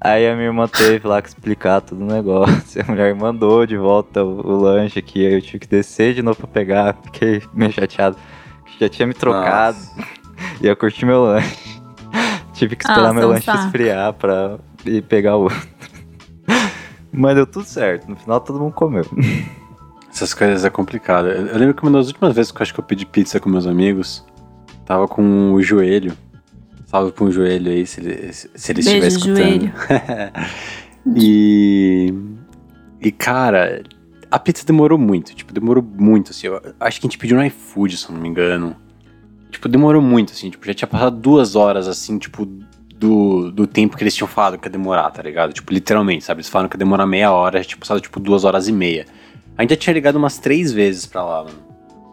Aí a minha irmã teve lá que explicar todo o negócio. *laughs* A mulher mandou de volta o, o lanche aqui, aí eu tive que descer de novo pra pegar. *laughs* Fiquei meio chateado. Já tinha me trocado. Ia *laughs* curtir meu lanche. tive que esperar Ah, meu lanche saco. esfriar pra ir pegar o outro. Mas deu tudo certo. No final todo mundo comeu. Essas coisas é complicado. Eu, eu lembro que uma das últimas vezes que eu acho que eu pedi pizza com meus amigos, tava com o joelho. Salve pra um joelho aí, se ele, se ele estiver Beijo, escutando. joelho. *laughs* e. E, cara, a pizza demorou muito. Tipo, demorou muito, assim. Eu acho que a gente pediu no iFood, se eu não me engano. Tipo, demorou muito, assim. Tipo, já tinha passado duas horas, assim, tipo, do, do tempo que eles tinham falado que ia demorar, tá ligado? Tipo, literalmente, sabe? Eles falaram que ia demorar meia hora, já tinha passado, tipo, duas horas e meia. A gente já tinha ligado umas três vezes pra lá, mano.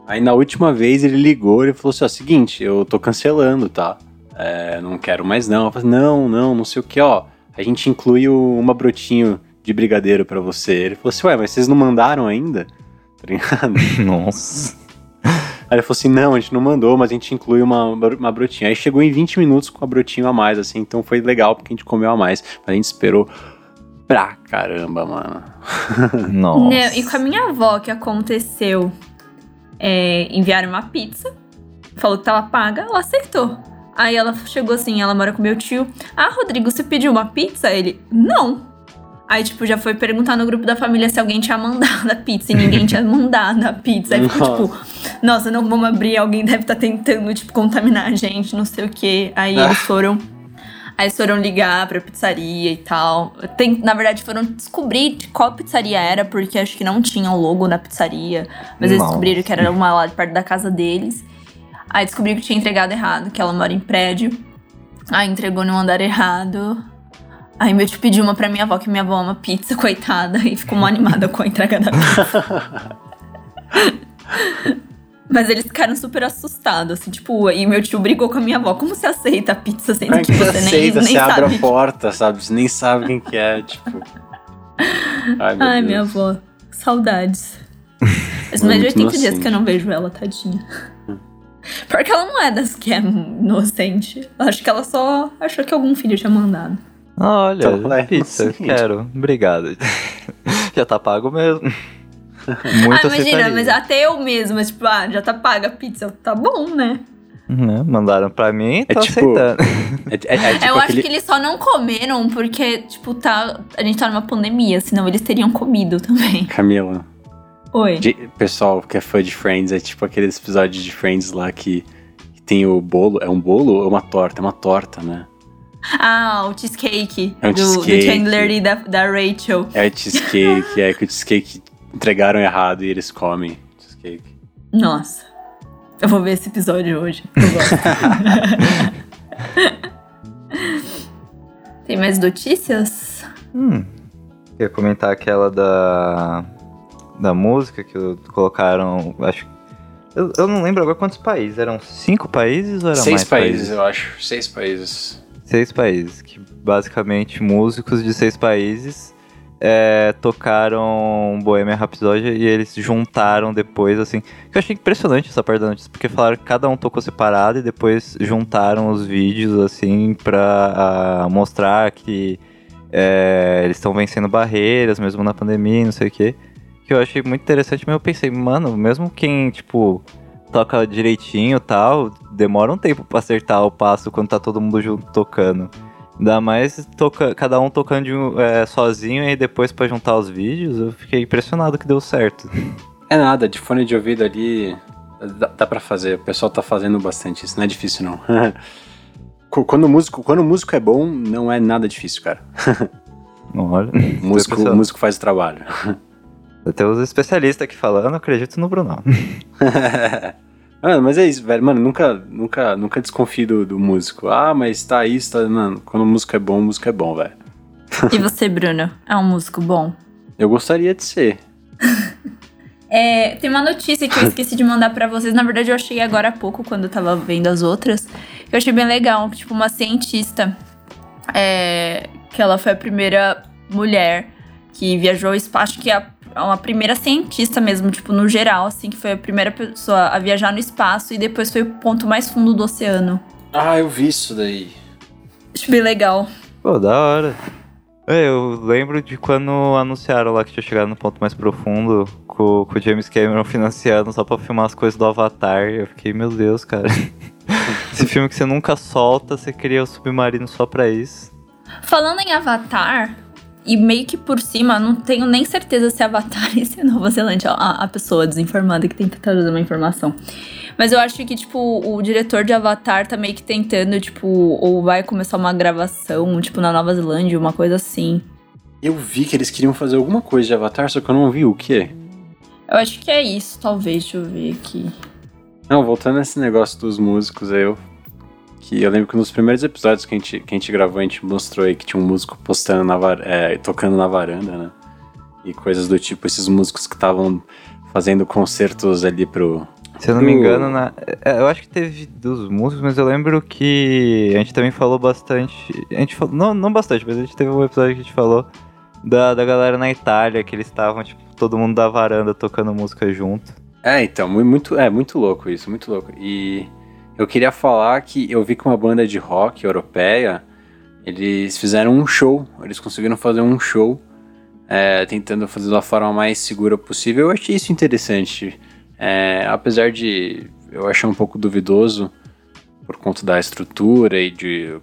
Aí na última vez ele ligou e falou assim: ó, seguinte, eu tô cancelando, tá? É, não quero mais não. Eu falei, não, não, não sei o que, ó. A gente inclui o, uma brotinho de brigadeiro pra você. Ele falou assim, ué, mas vocês não mandaram ainda? *laughs* tá ligado? Nossa. Aí ele falou assim: não, a gente não mandou, mas a gente inclui uma, uma brotinha. Aí chegou em 20 minutos com a brotinha a mais, assim, então foi legal porque a gente comeu a mais. Mas a gente esperou pra caramba, mano. *laughs* Nossa. Não, e com a minha avó, que aconteceu? É, enviaram uma pizza, falou que tava paga, ela aceitou. Aí ela chegou assim, ela mora com meu tio. Ah, Rodrigo, você pediu uma pizza? Ele, não. Aí, tipo, já foi perguntar no grupo da família se alguém tinha mandado a pizza e ninguém tinha *laughs* mandado a pizza. Aí ficou tipo, nossa, não vamos abrir, alguém deve estar tá tentando, tipo, contaminar a gente, não sei o quê. Aí eles foram. Aí eles foram ligar pra pizzaria e tal. Tem, na verdade, foram descobrir qual pizzaria era, porque acho que não tinha o logo na pizzaria. Mas eles descobriram que era uma lá de perto da casa deles. Aí descobriram que tinha entregado errado, que ela mora em prédio. Aí entregou no andar errado. Aí meu tio pediu uma pra minha avó, que minha avó ama pizza, *laughs* coitada, e ficou mal animada com a entrega da pizza. *laughs* Mas eles ficaram super assustados, assim, tipo, e meu tio brigou com a minha avó. Como você aceita a pizza sendo Como é que que você você nem, aceita, nem você abre sabe? a porta, sabe? Você nem sabe quem que é, tipo. Ai, Ai, minha avó. Saudades. É mais de muito 80 dias que eu não vejo ela, tadinha. *laughs* Pior que ela não é das que é inocente. Acho que ela só achou que algum filho tinha mandado. Olha, Então, é, pizza, inocente. quero. Obrigado. *laughs* Já tá pago mesmo. *laughs* ah, Muito imagina, aceitaria. mas até eu mesma, tipo, ah, já tá paga a pizza. Tá bom, né? Né? Mandaram pra mim, É tô tipo- aceitando. É, é- é tipo eu acho aquele... que eles só não comeram porque, tipo, tá, a gente tá numa pandemia, senão eles teriam comido também. Camila, Oi. de- pessoal que é fã de Friends, é tipo aqueles episódios de Friends lá que, que tem o bolo. É um bolo ou é uma torta? É uma torta, né? Ah, o cheesecake, É um do, cheesecake. do Chandler e da, da Rachel. É cheesecake, é que o cheesecake entregaram errado e eles comem cheesecake. Nossa. Eu vou ver esse episódio hoje. Eu gosto. *laughs* Tem mais notícias? Hum. Queria comentar aquela da. Da música que colocaram. Acho. Eu, eu não lembro agora quantos países. Eram cinco países ou eram Seis mais países, eu acho. Seis países. Seis países. Que basicamente músicos de seis países é, tocaram Bohemian Rhapsody e eles juntaram depois, assim. Que eu achei impressionante essa parte da notícia, porque falaram que cada um tocou separado e depois juntaram os vídeos, assim, pra mostrar que é, eles estão vencendo barreiras, mesmo na pandemia, não sei o quê. Que eu achei muito interessante, mas eu pensei, mano, mesmo quem, tipo, toca direitinho e tal, demora um tempo pra acertar o passo quando tá todo mundo junto tocando. Ainda mais toca, cada um tocando um- é, sozinho e depois pra juntar os vídeos, eu fiquei impressionado que deu certo. É nada, de fone de ouvido ali dá, dá pra fazer. O pessoal tá fazendo bastante isso, não é difícil não. *laughs* Qu- quando, o músico, quando o músico é bom, não é nada difícil, cara. *laughs* Olha, O músico, o músico faz o trabalho. *laughs* Até os especialistas aqui falando, acredito no Bruno. *laughs* Mano, mas é isso, velho. Mano, nunca, nunca, nunca desconfie do, do músico. Ah, mas tá isso, tá. Mano, quando o músico é bom, o músico é bom, velho. *laughs* E *laughs* você, Bruno? É um músico bom? Eu gostaria de ser. É, tem uma notícia que eu esqueci de mandar pra vocês. Na verdade, eu achei agora há pouco, quando eu tava vendo as outras. Que eu achei bem legal. Tipo, uma cientista. é, que ela foi a primeira mulher que viajou ao espaço. Acho que é a, uma primeira cientista mesmo, tipo, no geral, assim, que foi a primeira pessoa a viajar no espaço e depois foi o ponto mais fundo do oceano. Ah, eu vi isso daí. Acho bem legal. Pô, da hora. É, Eu lembro de quando anunciaram lá que tinha chegado no ponto mais profundo com, com o James Cameron *laughs* financiando só pra filmar as coisas do Avatar. Eu fiquei, meu Deus, cara. *laughs* Esse filme que você nunca solta, você cria o submarino só pra isso. Falando em Avatar, e meio que por cima, não tenho nem certeza se Avatar *laughs* e se é Nova Zelândia, a, a pessoa desinformada que tenta trazer uma informação. Mas eu acho que, tipo, o diretor de Avatar tá meio que tentando, tipo, ou vai começar uma gravação, tipo, na Nova Zelândia, uma coisa assim. Eu vi que eles queriam fazer alguma coisa de Avatar, só que eu não vi o quê. Eu acho que é isso, talvez, deixa eu ver aqui. Não, voltando nesse negócio dos músicos aí, eu. Que eu lembro que nos primeiros episódios que a gente, que a gente gravou, a gente mostrou aí que tinha um músico postando na é, tocando na varanda, né? E coisas do tipo, esses músicos que estavam fazendo concertos ali pro. Se eu não me engano, na- é, eu acho que teve dos músicos, mas eu lembro que a gente também falou bastante. A gente falou, não, não bastante, mas a gente teve um episódio que a gente falou da, da galera na Itália, que eles estavam, tipo, todo mundo da varanda tocando música junto. É, então, mu- muito, é muito louco isso, muito louco. E eu queria falar que eu vi que uma banda de rock europeia, eles fizeram um show, eles conseguiram fazer um show, é, tentando fazer da forma mais segura possível. Eu achei isso interessante, É, apesar de eu achar um pouco duvidoso por conta da estrutura e de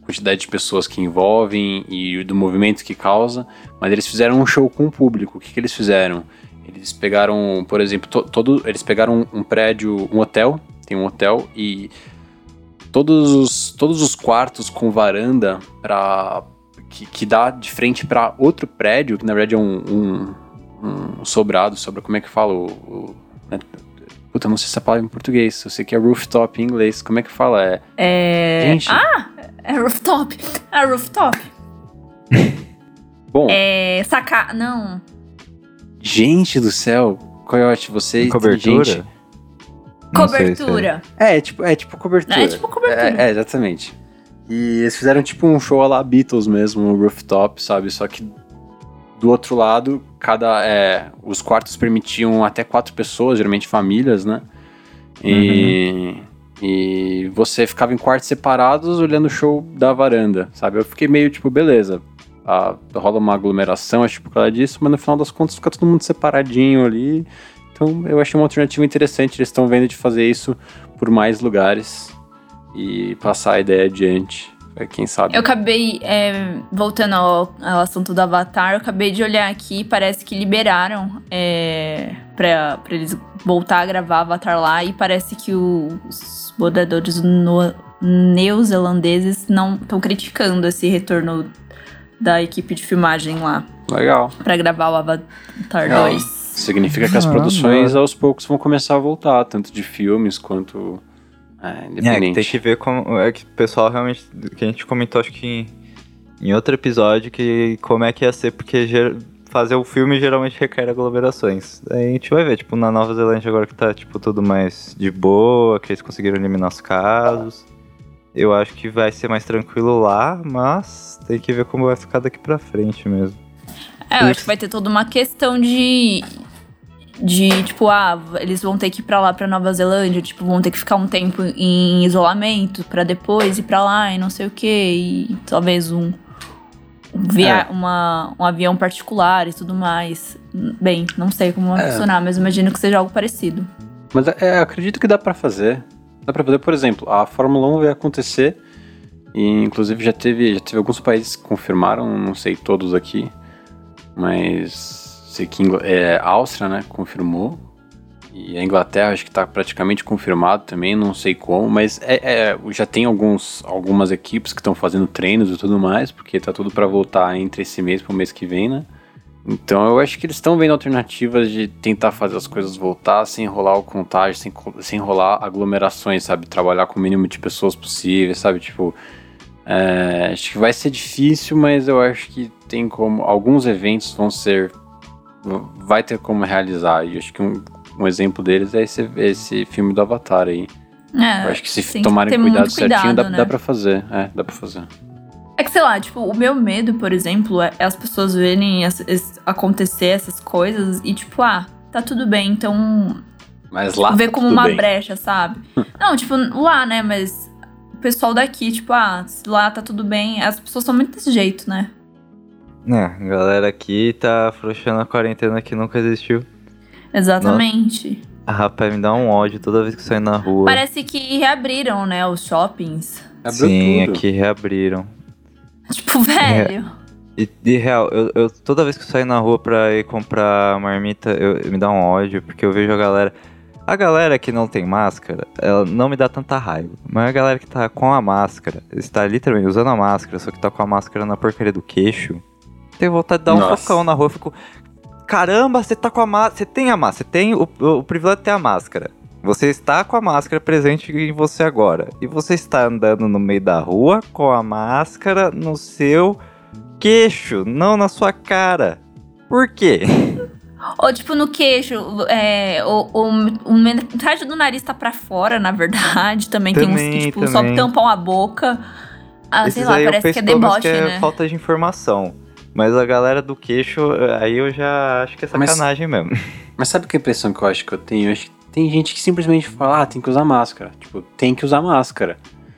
quantidade de pessoas que envolvem e do movimento que causa, mas eles fizeram um show com o público. O que, que eles fizeram? Eles pegaram, por exemplo, to- todo, eles pegaram um prédio, um hotel, tem um hotel e todos os, todos os quartos com varanda para que, que dá de frente para outro prédio, que na verdade é um, um, um sobrado, sobre como é que fala o, o né? Puta, eu não sei essa palavra em português, eu sei que é rooftop em inglês. Como é que fala? É. É. Gente. Ah, é rooftop. É rooftop. *laughs* Bom, É. Sacar. Não. gente do céu, Coyote, você é Cobertura? inteligente. Não sei se é. Cobertura. É, é tipo, é tipo cobertura. É tipo cobertura. É, é, exatamente. E eles fizeram tipo um show lá Beatles mesmo, no rooftop, sabe? Só que do outro lado, cada. É, os quartos permitiam até quatro pessoas, geralmente famílias, né? E, e você ficava em quartos separados olhando o show da varanda, sabe? Eu fiquei meio tipo, beleza. ah, rola uma aglomeração, acho por causa disso, mas no final das contas fica todo mundo separadinho ali. Então eu achei uma alternativa interessante. Eles estão vendo de fazer isso por mais lugares e passar a ideia adiante. É, Quem sabe? Eu acabei, é, voltando ao, ao assunto do Avatar, eu acabei de olhar aqui, parece que liberaram é, pra, pra eles voltar a gravar Avatar lá, e parece que os moradores no- neozelandeses não estão criticando esse retorno da equipe de filmagem lá Legal. pra gravar o Avatar Legal. 2. Significa que as produções aos poucos vão começar a voltar, tanto de filmes quanto é, É, independente. tem que ver como. É que o pessoal realmente. Que a gente comentou, acho que em, em outro episódio, que como é que ia ser, porque ger- fazer o filme geralmente requer aglomerações. Aí a gente vai ver, tipo, na Nova Zelândia agora que tá, tipo, tudo mais de boa, que eles conseguiram eliminar os casos. Eu acho que vai ser mais tranquilo lá, mas tem que ver como vai ficar daqui pra frente mesmo. É, eu acho que vai ter toda uma questão de. De, tipo, ah, eles vão ter que ir pra lá, pra Nova Zelândia, tipo, vão ter que ficar um tempo em isolamento pra depois ir pra lá e não sei o que, e talvez um. Via, uma, um avião particular e tudo mais. Bem, não sei como vai É. funcionar, mas imagino que seja algo parecido. Mas é, acredito que dá pra fazer. Dá pra fazer, por exemplo, a Fórmula 1 vai acontecer. E inclusive já teve, já teve alguns países que confirmaram, não sei todos aqui, mas sei que é, a Áustria, né, confirmou. E a Inglaterra acho que tá praticamente confirmado também, não sei como, mas é, é, já tem alguns, algumas equipes que estão fazendo treinos e tudo mais, porque tá tudo pra voltar entre esse mês pro mês que vem, né? Então eu acho que eles estão vendo alternativas de tentar fazer as coisas voltar sem enrolar o contágio, sem, sem enrolar aglomerações, sabe? Trabalhar com o mínimo de pessoas possível, sabe? Tipo, é, acho que vai ser difícil, mas eu acho que tem como. Alguns eventos vão ser. Vai ter como realizar. E acho que um, um exemplo deles é esse, esse filme do Avatar aí. É, eu acho que se que tomarem ter cuidado muito certinho, dá, cuidado, né? dá pra fazer. É, dá pra fazer. É que, sei lá, tipo, o meu medo, por exemplo, é as pessoas verem as- es- acontecer essas coisas e, tipo, ah, tá tudo bem, então Mas lá. ver tá como uma bem. brecha, sabe? *laughs* Não, tipo, lá, né? Mas o pessoal daqui, tipo, ah, lá tá tudo bem. As pessoas são muito desse jeito, né? É, a galera aqui tá afrouxando a quarentena que nunca existiu. Exatamente. Ah, rapaz, me dá um ódio toda vez que saio na rua. Parece que reabriram, né, os shoppings. Abriu Sim, tudo. aqui reabriram. Tipo, velho. E de real, eu, eu- toda vez que eu saio na rua pra ir comprar marmita, eu, me dá um ódio, porque eu vejo a galera. A galera que não tem máscara, ela não me dá tanta raiva. Mas a galera que tá com a máscara, está literalmente usando a máscara, só que tá com a máscara na porcaria do queixo. Tenho vontade de dar um Nossa. focão na rua, eu fico. Caramba, você tá com a máscara. Você tem a máscara, você tem o, o privilégio de ter a máscara. Você está com a máscara presente em você agora. E você está andando no meio da rua com a máscara no seu queixo, não na sua cara. Por quê? *laughs* Ou, tipo, no queixo, é, ou, ou o metade do nariz tá pra fora, na verdade. Também, tem uns *laughs* Também, que, tipo, só também. tampam a boca. Ah, sei Esses lá, aí eu parece que é deboche, que é né? falta de informação. Mas a galera do queixo, aí eu já acho que é sacanagem Mas- mesmo. Mas sabe que impressão que eu acho que eu tenho? Eu acho que tem gente que simplesmente fala, ah, tem que usar máscara. Tipo, tem que usar máscara.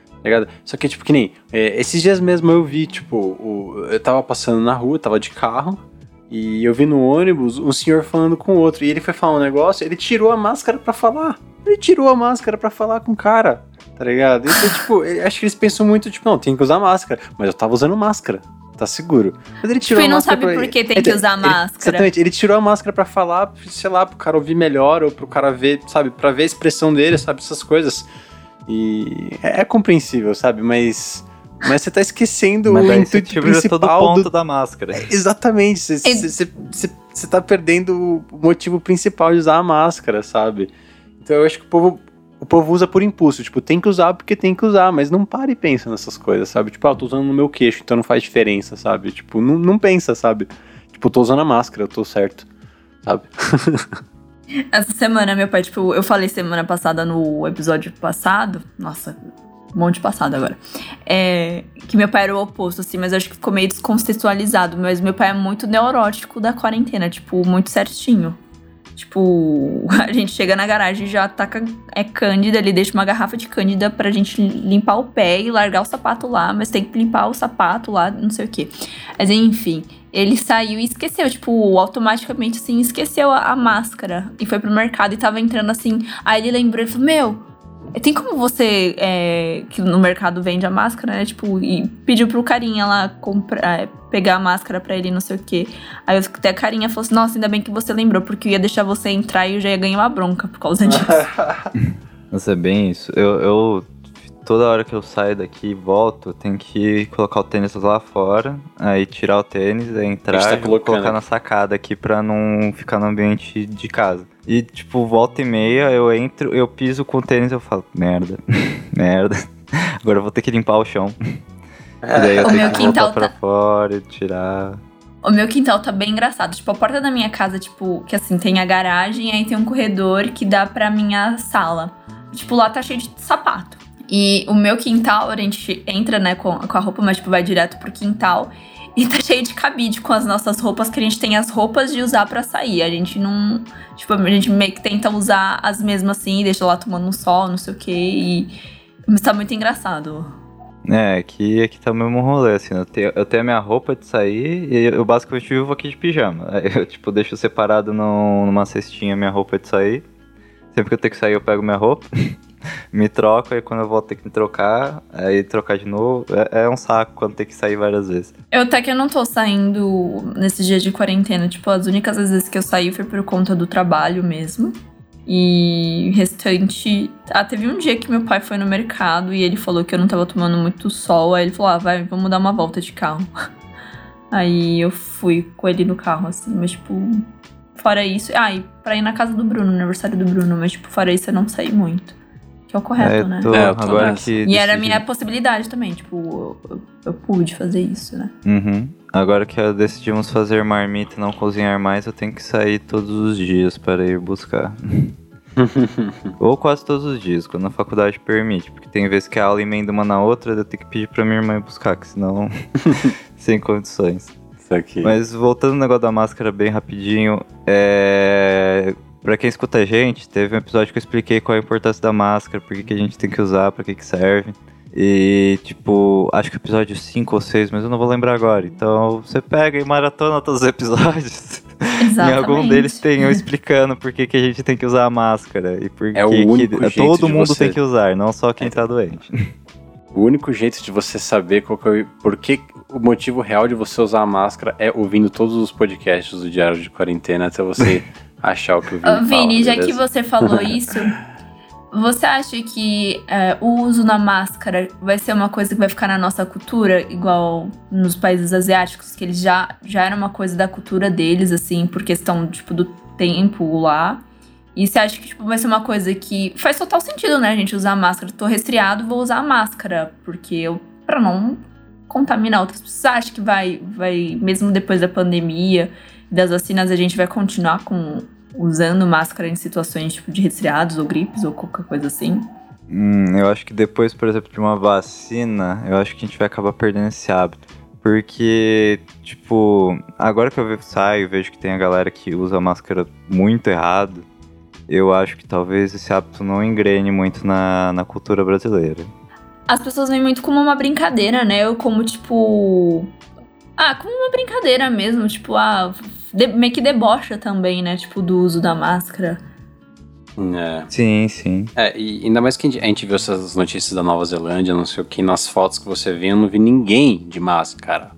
Tá ligado? Só que, tipo, que nem. é, esses dias mesmo eu vi, tipo, o- eu tava passando na rua, tava de carro. E eu vi no ônibus um senhor falando com o outro. E ele foi falar um negócio, ele tirou a máscara pra falar. Ele tirou a máscara pra falar com o cara. Tá ligado? Então, tipo, acho que eles pensam muito, tipo, não, tem que usar máscara. Mas eu tava usando máscara. Tá seguro. Mas ele tirou Tipo, a não sabe pra- por que tem Ele- que usar ele- máscara. Exatamente, ele tirou a máscara pra falar, sei lá, pro cara ouvir melhor, ou pro cara ver, sabe, pra ver a expressão dele, sabe, essas coisas. E é, é compreensível, sabe, mas. Mas você tá esquecendo Mas o daí você intuito tira todo o principal ponto do. da máscara. Exatamente, você, É- você- você tá perdendo o motivo principal de usar a máscara, sabe? Então eu acho que o povo. O povo usa por impulso, tipo, tem que usar porque tem que usar, mas não para e pensa nessas coisas, sabe? Tipo, ah, eu tô usando no meu queixo, então não faz diferença, sabe? Tipo, não, não pensa, sabe? Tipo, tô usando a máscara, eu tô certo, sabe? *laughs* Essa semana, meu pai, tipo, eu falei semana passada no episódio passado. Nossa, um monte de passado agora. É, que meu pai era o oposto, assim, mas acho que ficou meio descontextualizado. Mas meu pai é muito neurótico da quarentena, tipo, muito certinho. Tipo, *laughs* a gente chega na garagem e já taca é cândida, ele deixa uma garrafa de cândida pra gente limpar o pé e largar o sapato lá, mas tem que limpar o sapato lá, não sei o quê. Mas enfim, ele saiu e esqueceu, tipo, automaticamente assim, esqueceu a, a máscara e foi pro mercado e tava entrando assim. Aí ele lembrou e falou: Meu, tem como você, é, que no mercado vende a máscara, né? Tipo, e pediu pro carinha lá comprar, é, pegar a máscara pra ele, não sei o quê. Aí eu- até a carinha falou assim: Nossa, ainda bem que você lembrou, porque eu ia deixar você entrar e eu já ia ganhar uma bronca por causa *laughs* disso. Nossa, é bem isso. Eu, eu- toda hora que eu saio daqui e volto, eu tenho que colocar o tênis lá fora, aí tirar o tênis, aí entrar tá e colocar na sacada aqui pra não ficar no ambiente de casa. E tipo, volta e meia, eu entro, eu piso com o tênis e eu falo, merda, *laughs* merda. Agora eu vou ter que limpar o chão. E daí eu O tenho meu que quintal voltar pra tá- fora e tirar. O meu quintal tá bem engraçado. Tipo, a porta da minha casa, tipo, que assim, tem a garagem, aí tem um corredor que dá pra minha sala. Tipo, lá tá cheio de sapato. E o meu quintal, a gente entra, né, com, com a roupa, mas, tipo, vai direto pro quintal. *laughs* E tá cheio de cabide com as nossas roupas, que a gente tem as roupas de usar pra sair. A gente não. Tipo, a gente meio que tenta usar as mesmas assim, deixa lá tomando um sol, não sei o quê. E. Mas tá muito engraçado. É, aqui, aqui tá o mesmo rolê, assim, eu tenho, eu tenho a minha roupa de sair e eu basicamente vivo aqui de pijama. *laughs* Eu, tipo, deixo separado numa cestinha minha roupa de sair. Sempre que eu tenho que sair, eu pego minha roupa, *laughs* *laughs* me troco, aí quando eu volto ter que me trocar, aí trocar de novo. É, é um saco quando tem que sair várias vezes. Eu até que eu não tô saindo nesses dias de quarentena. Tipo, as únicas vezes que eu saí foi por conta do trabalho mesmo. E restante. Ah, teve um dia que meu pai foi no mercado e ele falou que eu não tava tomando muito sol. Aí ele falou: Ah, vai, vamos dar uma volta de carro. *laughs* Aí eu fui com ele no carro, assim, mas tipo. Fora isso. Ah, e pra ir na casa do Bruno, no aniversário do Bruno, mas tipo, fora isso eu não saí muito. Que é o correto, É, né? tô- É, eu tô agora que E era a minha possibilidade também, tipo, eu, eu pude fazer isso, né? Uhum. Agora que decidimos fazer marmita e não cozinhar mais, eu tenho que sair todos os dias para ir buscar. *laughs* Ou quase todos os dias, quando a faculdade permite. Porque tem vezes que a aula emenda uma na outra, eu tenho que pedir pra minha irmã ir buscar, que senão. *laughs* *laughs* sem condições. Isso aqui. Mas voltando no negócio da máscara bem rapidinho, é. Pra quem escuta a gente, teve um episódio que eu expliquei qual é a importância da máscara, por que, que a gente tem que usar, pra que, que serve. E, tipo, acho que episódio 5 ou 6, mas eu não vou lembrar agora. Então, você pega e maratona todos os episódios. *laughs* em Exatamente. algum deles tem eu explicando por que, que a gente tem que usar a máscara. E por É o que único que jeito todo mundo você- tem que usar, não só quem tá doente. O único jeito de você saber qual que é o, por que o motivo real de você usar a máscara é ouvindo todos os podcasts do Diário de Quarentena até você *laughs* achar o que o Vini Vini, fala, já que beleza? você falou *laughs* isso, você acha que é, o uso na máscara vai ser uma coisa que vai ficar na nossa cultura, igual nos países asiáticos, que eles já, já era uma coisa da cultura deles, assim, por questão, tipo, do tempo lá? E você acha que, tipo, vai ser uma coisa que faz total sentido, né, gente usar máscara? Tô resfriado, vou usar a máscara, porque eu, pra não contaminar outras pessoas. Você acha que vai, vai, mesmo depois da pandemia, das vacinas, a gente vai continuar com usando máscara em situações tipo de resfriados ou gripes ou qualquer coisa assim? Hum, eu acho que depois, por exemplo, de uma vacina, eu acho que a gente vai acabar perdendo esse hábito. Porque, tipo, agora que eu saio, vejo que tem a galera que usa máscara muito errado. Eu acho que talvez esse hábito não engrene muito na, na cultura brasileira. As pessoas veem muito como uma brincadeira, né? Ou como, tipo. Ah, como uma brincadeira mesmo. Tipo, ah, de, meio que debocha também, né? Tipo, do uso da máscara. É. Sim, sim. É, e ainda mais que a gente, a gente viu essas notícias da Nova Zelândia, não sei o que, nas fotos que você vê, eu não vi ninguém de máscara.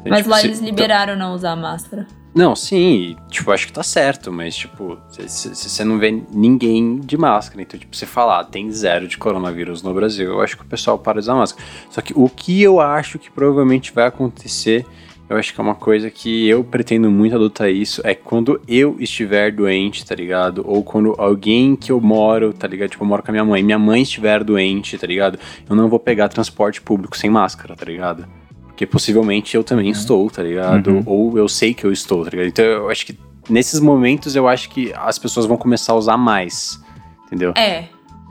Então, Mas tipo, lá se- eles liberaram não usar máscara. Não, sim, tipo, acho que tá certo, mas, tipo, você não vê ninguém de máscara. Então, tipo, você falar, ah, tem zero de coronavírus no Brasil, eu acho que o pessoal para de usar máscara. Só que o que eu acho que provavelmente vai acontecer, eu acho que é uma coisa que eu pretendo muito adotar isso, é quando eu estiver doente, tá ligado? Ou quando alguém que eu moro, tá ligado? Tipo, eu moro com a minha mãe, minha mãe estiver doente, tá ligado? Eu não vou pegar transporte público sem máscara, tá ligado? Porque possivelmente eu também estou, tá ligado? Uhum. Ou eu sei que eu estou, tá ligado? Então eu acho que nesses momentos eu acho que as pessoas vão começar a usar mais, entendeu? É,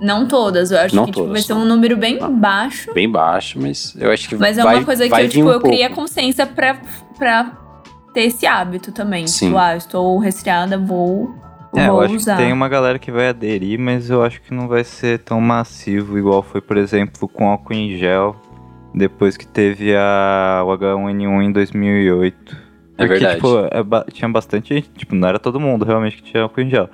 não todas. Eu acho Não que tipo, vai ser um número bem Ah. baixo. Bem baixo, mas eu acho que Mas é vai, uma coisa que vai eu, tipo, um eu criei a consciência pra, pra ter esse hábito também. Sim. Tipo, ah, estou resfriada, vou, É, eu acho usar. que tem uma galera que vai aderir, mas eu acho que não vai ser tão massivo, igual foi, por exemplo, com álcool em gel, depois que teve a, o H1N1 em 2008. É Porque, verdade. tipo, é ba- tinha bastante gente, tipo, não era todo mundo realmente que tinha álcool em gel.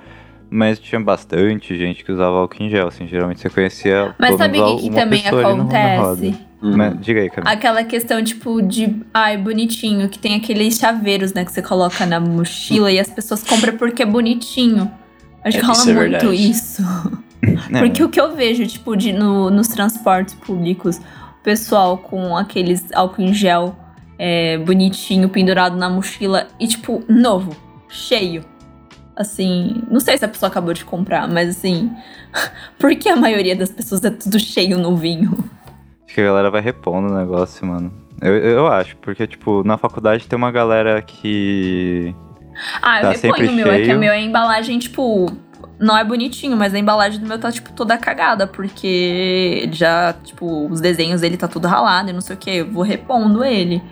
Mas tinha bastante gente que usava álcool em gel, assim, geralmente você conhecia Mas sabe o que, que também acontece? Uhum. Mas, diga aí, Camila. Aquela questão, tipo, de. Ai, bonitinho, que tem aqueles chaveiros, né, que você coloca na mochila e as pessoas compram porque é bonitinho. Acho É, que rola isso é muito verdade. isso. *laughs* É, Porque o que eu vejo, tipo, de, no, nos transportes públicos, o pessoal com aqueles álcool em gel é, bonitinho, pendurado na mochila e, tipo, novo, cheio. Assim, não sei se a pessoa acabou de comprar, mas assim, *laughs* por que a maioria das pessoas é tudo cheio novinho? Acho que a galera vai repondo o negócio, mano. Eu, eu acho, porque, tipo, na faculdade tem uma galera que. Ah, eu Tá reponho sempre o meu, é que cheio. meu é a embalagem, tipo, não é bonitinho, mas a embalagem do meu tá, tipo, toda cagada, porque já, tipo, os desenhos dele tá tudo ralado e não sei o que, eu vou repondo ele.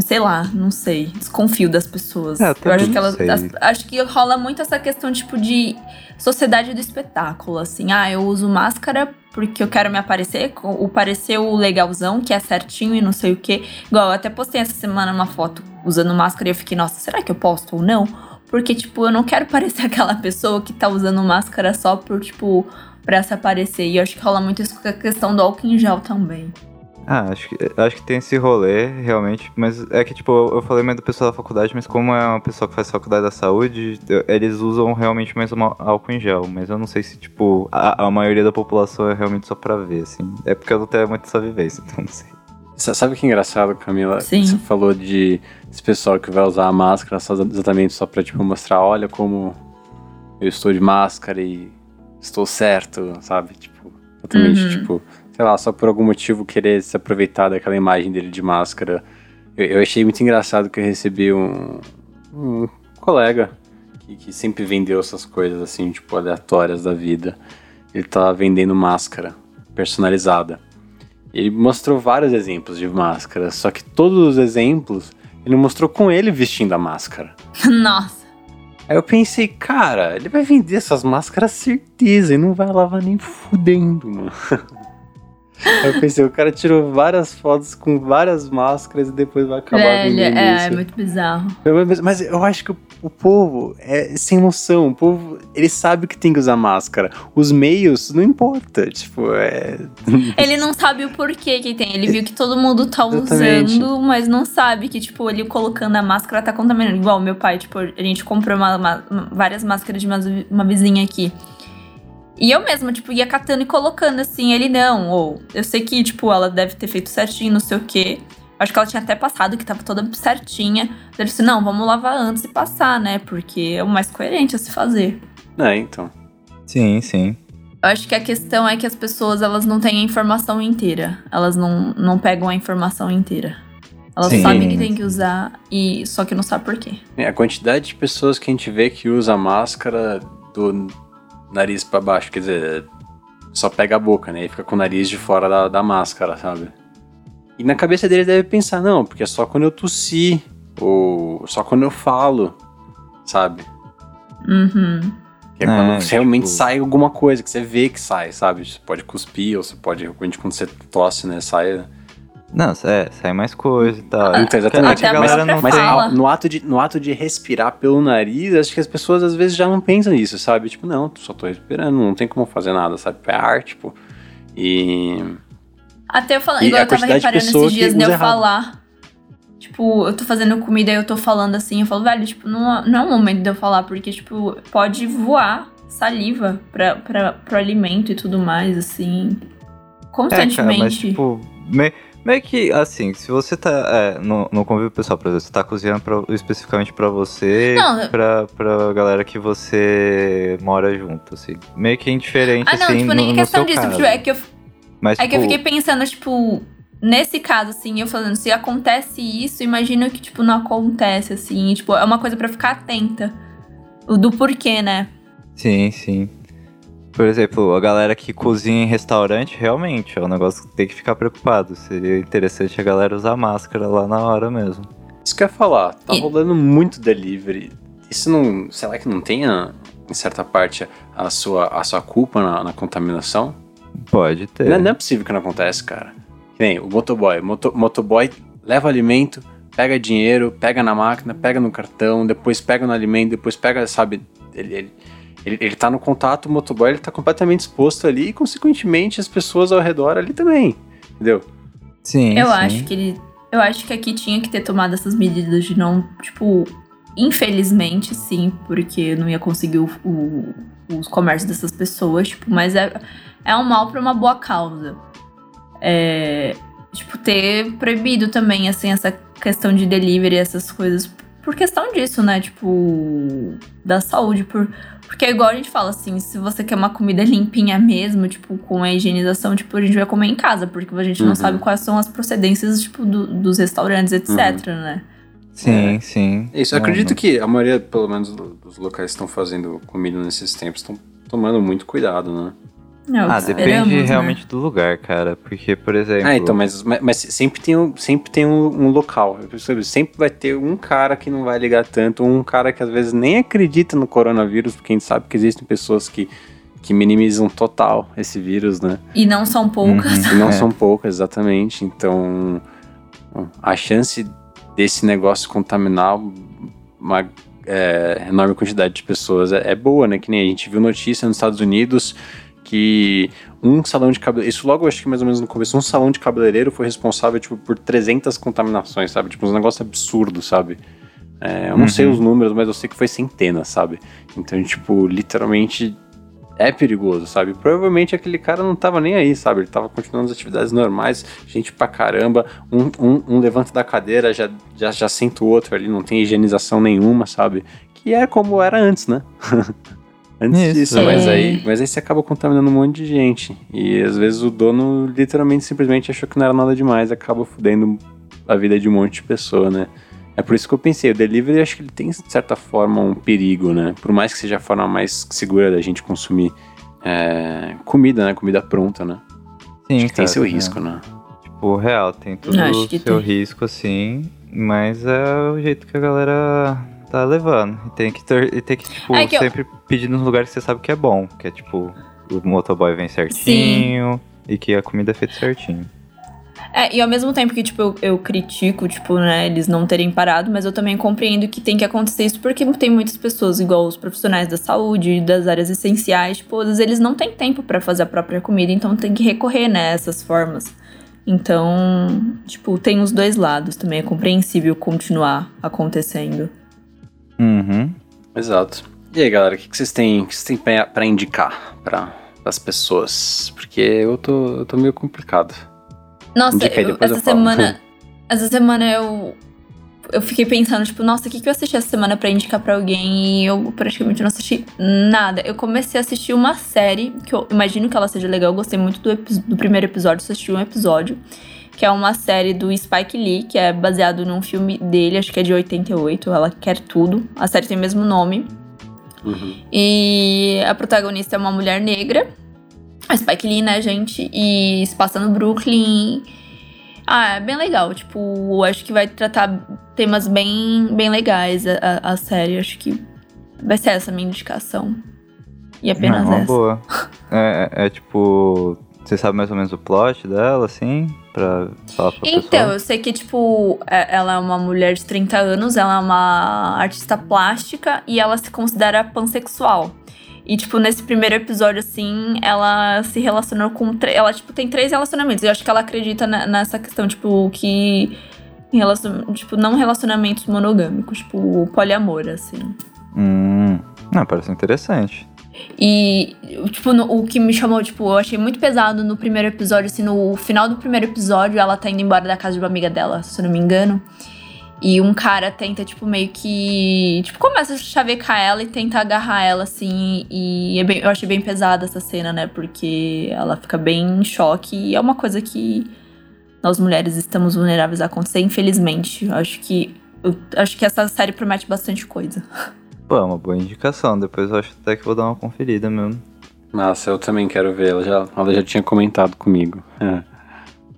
Sei lá, não sei. Desconfio das pessoas. É, eu eu acho que elas. as- acho que rola muito essa questão, tipo, de sociedade do espetáculo. Assim, ah, eu uso máscara porque eu quero me aparecer. O parecer o legalzão, que é certinho e não sei o que. Igual, eu até postei essa semana uma foto usando máscara e eu fiquei, nossa, será que eu posto ou não? Porque, tipo, eu não quero parecer *laughs* aquela pessoa que tá usando máscara só por, tipo, pra se aparecer. E eu acho que rola muito isso com a questão do álcool em gel também. Ah, acho que, acho que tem esse rolê, realmente. Mas é que, tipo, eu, eu falei mais do pessoal da faculdade, mas como é uma pessoa que faz faculdade da saúde, eu- eles usam realmente mais uma, álcool em gel. Mas eu não sei se, tipo, a, a maioria da população é realmente só pra ver, assim. É porque eu não tenho muito essa vivência, *laughs* então não sei. Sa- Sabe o que é engraçado, Camila? Sim. Você falou de esse pessoal que vai usar a máscara só exatamente só pra, tipo, mostrar, olha como eu estou de máscara e estou certo, sabe? Tipo, exatamente, Uhum. tipo, sei lá, só por algum motivo querer se aproveitar daquela imagem dele de máscara. Eu, eu achei muito engraçado que eu recebi um, um colega que, que sempre vendeu essas coisas, assim, tipo, aleatórias da vida. Ele tava vendendo máscara personalizada. Ele mostrou vários exemplos de máscara, só que todos os exemplos ele mostrou com ele vestindo a máscara. *laughs* Nossa. Aí eu pensei, cara, ele vai vender essas máscaras certeza e não vai lavar nem fudendo, mano. *laughs* Eu pensei, o cara tirou várias fotos com várias máscaras e depois vai acabar Velho, vendendo é, isso. é muito bizarro. Mas, mas eu acho que o, o povo é sem noção. O povo, ele sabe que tem que usar máscara. Os meios, não importa. Tipo, é. *laughs* Ele não sabe o porquê que tem. Ele viu que todo mundo tá Exatamente. usando, mas não sabe que, tipo, ele colocando a máscara tá contaminando. Igual meu pai, tipo, a gente comprou uma- uma- várias máscaras de uma, uma vizinha aqui. E eu mesma, tipo, ia catando e colocando assim, ele não. Ou eu sei que, tipo, ela deve ter feito certinho, não sei o quê. Acho que ela tinha até passado, que tava toda certinha. Ele disse, não, vamos lavar antes e passar, né? Porque é o mais coerente a se fazer. É, então. Sim, sim. Eu acho que a questão é que as pessoas elas não têm a informação inteira. Elas não, não pegam a informação inteira. Elas Sim. sabem que tem que usar e só que não sabe por quê. É, A quantidade de pessoas que a gente vê que usa máscara do nariz pra baixo, quer dizer, só pega a boca, né? E fica com o nariz de fora da, da máscara, sabe? E na cabeça dele deve pensar, não, porque é só quando eu tossi, ou só quando eu falo, sabe? Uhum. Que é quando É, realmente tipo- sai alguma coisa, que você vê que sai, sabe? Você pode cuspir, ou você pode, realmente, quando você tosse, né, sai... Não, é, sai mais coisa e tal. Então, exatamente. A galera não Mas fala. no, ato de, no ato de respirar pelo nariz, acho que as pessoas às vezes já não pensam nisso, sabe? Tipo, não, só tô respirando, não tem como fazer nada, sabe? É ar, tipo. E. Até eu falando, E igual eu tava reparando esses dias de eu errado. falar. Tipo, eu tô fazendo comida e eu tô falando assim, eu falo, velho, tipo, não, não é o momento de eu falar, porque, tipo, pode voar saliva pra, pra, pro alimento e tudo mais, assim. É, Constantemente. cara, mas tipo, me- meio que assim, se você tá é, no, no convívio pessoal, por exemplo, você tá cozinhando pra- especificamente pra você, Não, eu- pra, pra galera que você mora junto, assim. Meio que indiferente, ah, não, assim, tipo, no, nem no questão seu disso. caso. Tipo, é que eu Mas, É que eu tipo, fiquei pensando, tipo, nesse caso, assim, eu falando, se acontece isso, imagino que, tipo, não acontece, assim. Tipo, é uma coisa pra ficar atenta. Do porquê, né? Sim, sim. Por exemplo, a galera que cozinha em restaurante, realmente, é um negócio que tem que ficar preocupado. Seria interessante a galera usar máscara lá na hora mesmo. Isso que eu ia falar, tá E- rolando muito delivery. Isso não. Será que não tenha, em certa parte, a sua, a sua culpa na, na contaminação? Pode ter. Não, é- não é possível que não acontece, cara. Que nem o motoboy. O moto, motoboy leva alimento, pega dinheiro, pega na máquina, pega no cartão, depois pega no alimento, depois pega, sabe? Ele, ele, ele, ele tá no contato, o motoboy ele tá completamente exposto ali e, consequentemente, as pessoas ao redor ali também. Entendeu? Sim, eu sim. acho que ele. Eu acho que aqui tinha que ter tomado essas medidas de não, tipo. Infelizmente, sim, porque não ia conseguir o, o- os comércios dessas pessoas, tipo, mas é, é um mal pra uma boa causa. É, tipo, ter proibido também, assim, essa questão de delivery, essas coisas, por questão disso, né? Tipo, da saúde, por, porque é igual a gente fala, assim, se você quer uma comida limpinha mesmo, tipo, com a higienização, tipo, a gente vai comer em casa, porque a gente não Uhum. sabe quais são as procedências, tipo, do- dos restaurantes, etc, né? Sim, É. sim. Isso, eu Não, acredito não- que a maioria, pelo menos, do- dos locais que estão fazendo comida nesses tempos estão tomando muito cuidado, né? É Ah, depende né? realmente do lugar, cara. Porque, por exemplo. Ah, então, mas, mas, sempre tem, um, sempre tem um, um local. Eu percebo, Sempre vai ter um cara que não vai ligar tanto, um cara que às vezes nem acredita no coronavírus, porque a gente sabe que existem pessoas que, que minimizam total esse vírus, né? E não são poucas. Uhum. E não *laughs* É. são poucas, exatamente. Então, a chance desse negócio contaminar uma é, enorme quantidade de pessoas é, é boa, né? Que nem a gente viu notícia nos Estados Unidos que um salão de cabeleireiro, isso logo acho que mais ou menos no começo, um salão de cabeleireiro foi responsável tipo, por 300 contaminações, sabe? Tipo, um negócio absurdo, sabe? É, eu não sei Uhum. os números, mas eu sei que foi centenas, sabe? Então, tipo, literalmente é perigoso, sabe? Provavelmente aquele cara não tava nem aí, sabe? Ele tava continuando as atividades normais, gente pra caramba, um, um, um levanta da cadeira, já, já, já senta o outro ali, não tem higienização nenhuma, sabe? Que é como era antes, né? *laughs* antes Isso. disso, mas É. aí, mas aí você acaba contaminando um monte de gente. E às vezes o dono literalmente simplesmente achou que não era nada demais, acaba fudendo a vida de um monte de pessoa, né? É por isso que eu pensei, o delivery acho que ele tem, de certa forma, um perigo, né? Por mais que seja a forma mais segura da gente consumir é, comida, né? Comida pronta, né? Sim, Acho que tem cara, seu é. risco, né? Tipo, real, tem acho o seu tem. risco, assim. Mas é o jeito que a galera tá levando. E tem que, ter, e tem que tipo, É que eu- sempre pedir nos lugares que você sabe que é bom. Que é tipo, o motoboy vem certinho e que a comida é feita certinho. É, e ao mesmo tempo que, tipo, eu, eu critico, tipo, né, eles não terem parado, mas eu também compreendo que tem que acontecer isso porque tem muitas pessoas, igual os profissionais da saúde, das áreas essenciais, tipo, às vezes eles não têm tempo pra fazer a própria comida, então tem que recorrer, né, a essas formas. Então, tipo, tem os dois lados também, é compreensível continuar acontecendo. Uhum. Exato. E aí, galera, o que, que vocês têm, que vocês têm pra, pra indicar para as pessoas? Porque eu tô, eu tô meio complicado. Nossa, aí, eu- essa semana. *laughs* essa semana eu. Eu fiquei pensando, tipo, nossa, o que, que eu assisti essa semana pra indicar pra alguém? E eu praticamente não assisti nada. Eu comecei a assistir uma série, que eu imagino que ela seja legal. Eu gostei muito do, do primeiro episódio, só assisti um episódio. Que é uma série do Spike Lee, que é baseado num filme dele, acho que é de 88, Ela Quer Tudo. A série tem o mesmo nome. Uhum. E a protagonista é uma mulher negra. A Spike Lee, né, gente? E se passa no Brooklyn. Ah, é bem legal. Tipo, acho que vai tratar temas bem, bem legais a, a, série. Acho que vai ser essa a minha indicação. E apenas é uma essa. boa. *laughs* É, é, é tipo. Você sabe mais ou menos o plot dela, assim? Pra falar pra Então, pessoa? eu sei que, tipo, é- ela é uma mulher de 30 anos, ela é uma artista plástica e ela se considera pansexual. E, tipo, nesse primeiro episódio, assim, ela se relacionou com. Ela, tipo, tem três relacionamentos. Eu acho que ela acredita ne- nessa questão, tipo, que. relacion- Tipo, não relacionamentos monogâmicos, tipo, poliamor, assim. Hum. Não, parece interessante. E, tipo, no- o que me chamou, tipo, eu achei muito pesado no primeiro episódio, assim, no final do primeiro episódio, ela tá indo embora da casa de uma amiga dela, se eu não me engano. E um cara tenta, tipo, meio que. Tipo, começa a chavecar ela e tenta agarrar ela, assim. E é bem- eu achei bem pesada essa cena, né? Porque ela fica bem em choque. E é uma coisa que nós mulheres estamos vulneráveis a acontecer, infelizmente. Eu acho que. Eu acho que essa série promete bastante coisa. *laughs* Pô, é uma boa indicação. Depois eu acho até que vou dar uma conferida mesmo. Nossa, eu também quero ver. Ela já, ela já tinha comentado comigo. É.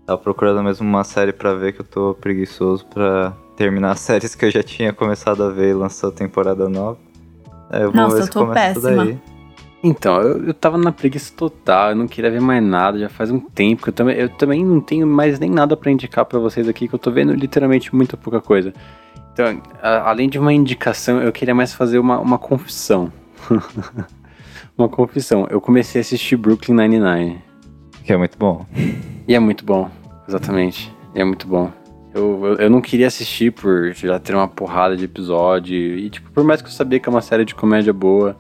Tava procurando mesmo uma série pra ver que eu tô preguiçoso pra terminar as *laughs* séries que eu já tinha começado a ver e lançou a temporada nova. É, eu vou Nossa, ver eu tô péssima. daí. Então, eu, eu tava na preguiça total, eu não queria ver mais nada, já faz um tempo que eu também, eu também não tenho mais nem nada pra indicar pra vocês aqui, que eu tô vendo literalmente muita pouca coisa. Então, a- além de uma indicação, eu queria mais fazer uma, uma confissão. *laughs* uma confissão. Eu comecei a assistir Brooklyn Nine-Nine. Que é muito bom. E é muito bom, exatamente. E é muito bom. Eu, eu, eu não queria assistir por já ter uma porrada de episódio. E, tipo, por mais que eu sabia que é uma série de comédia boa,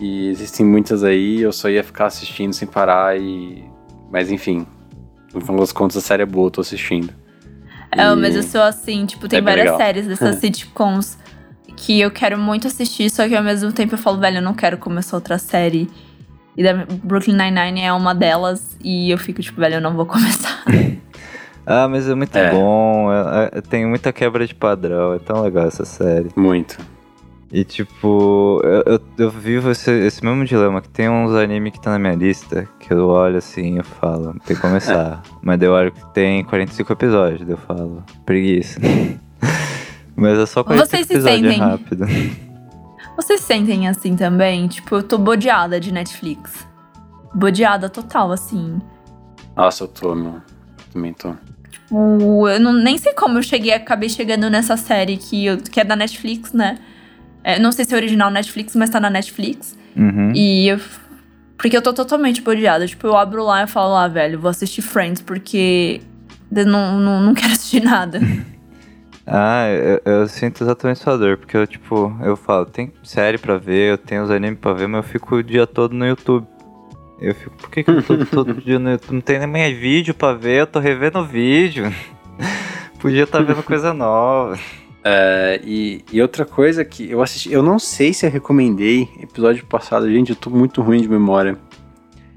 e existem muitas aí, eu só ia ficar assistindo sem parar e. Mas enfim. No final das contas, a série é boa, eu tô assistindo. É, E- mas eu sou assim, tipo, tem É várias legal. séries dessas sitcoms que eu quero muito assistir, só que ao mesmo tempo eu falo, velho, eu não quero começar outra série. E da Brooklyn Nine-Nine é uma delas, e eu fico tipo, velho, eu não vou *laughs* começar. *laughs* Ah, mas é muito É. bom. é- é- tem muita quebra de padrão. É tão legal essa série. Muito. E tipo, eu, eu, eu vivo esse, esse mesmo dilema, que tem uns anime que tá na minha lista, que eu olho assim e eu falo, tem que começar. *laughs* Mas daí eu olho que tem 45 episódios, daí eu falo, preguiça. *laughs* Mas é só 45 Vocês se episódios, é sentem? rápido. Vocês sentem assim também? Tipo, eu tô bodeada de Netflix. Bodeada total, assim. Nossa, eu tô, meu. Também tô. Tipo, eu não, nem sei como eu cheguei, acabei chegando nessa série que, eu, que é da Netflix, né? É, não sei se é original Netflix, mas tá na Netflix. Uhum. E eu. Porque eu tô totalmente bodeada. Tipo, eu abro lá e falo, ah, velho, vou assistir Friends, porque eu não, não, não *laughs* quero assistir nada. *laughs* Ah, eu, eu sinto exatamente sua dor, porque eu, tipo, eu falo, tem série pra ver, eu tenho os animes pra ver, mas eu fico o dia todo no YouTube. Eu fico, por que, que eu tô *laughs* todo dia no YouTube? Não tem nem mais vídeo pra ver, eu tô revendo vídeo. Podia estar vendo coisa nova. É, e, e outra coisa que eu assisti, eu não sei se eu recomendei episódio passado, gente, eu tô muito ruim de memória.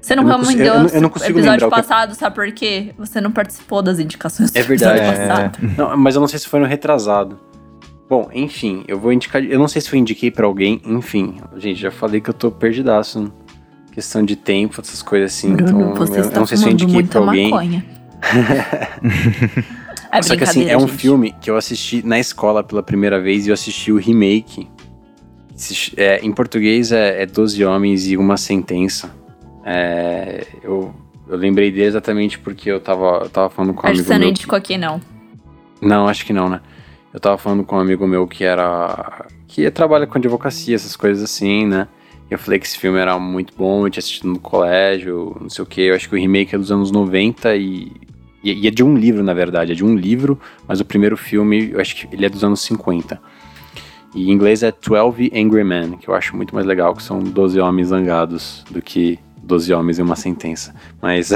Você não Eu não recomendou eu não- eu não consigo episódio lembrar o que- passado, sabe por quê? Você não participou das indicações do É verdade. episódio É. passado. Não, mas eu não sei se foi no retrasado. Bom, enfim, eu vou indicar. Eu não sei se eu indiquei pra alguém, enfim. Gente, já falei que eu tô perdidaço. Questão de tempo, essas coisas assim. Bruno, então, você eu, não sei se eu indiquei pra muita alguém. maconha. *laughs* é Só que assim, é um gente. filme que eu assisti na escola pela primeira vez e eu assisti o remake. É, em português é, é 12 Homens e Uma Sentença. É, eu, eu lembrei dele exatamente porque eu tava, eu tava falando com um Acho que amigo você não indicou aqui, não. Não, acho que não, né? Eu tava falando com um amigo meu que era. que trabalha com advocacia, essas coisas assim, né? E eu falei que esse filme era muito bom, eu tinha assistido no colégio, não sei o que. Eu acho que o remake é dos anos 90 e. E e é de um livro, na verdade, é de um livro, mas o primeiro filme, eu acho que ele é dos anos 50. E em inglês é 12 Angry Men, que eu acho muito mais legal, que são 12 homens zangados do que 12 homens em uma sentença. Mas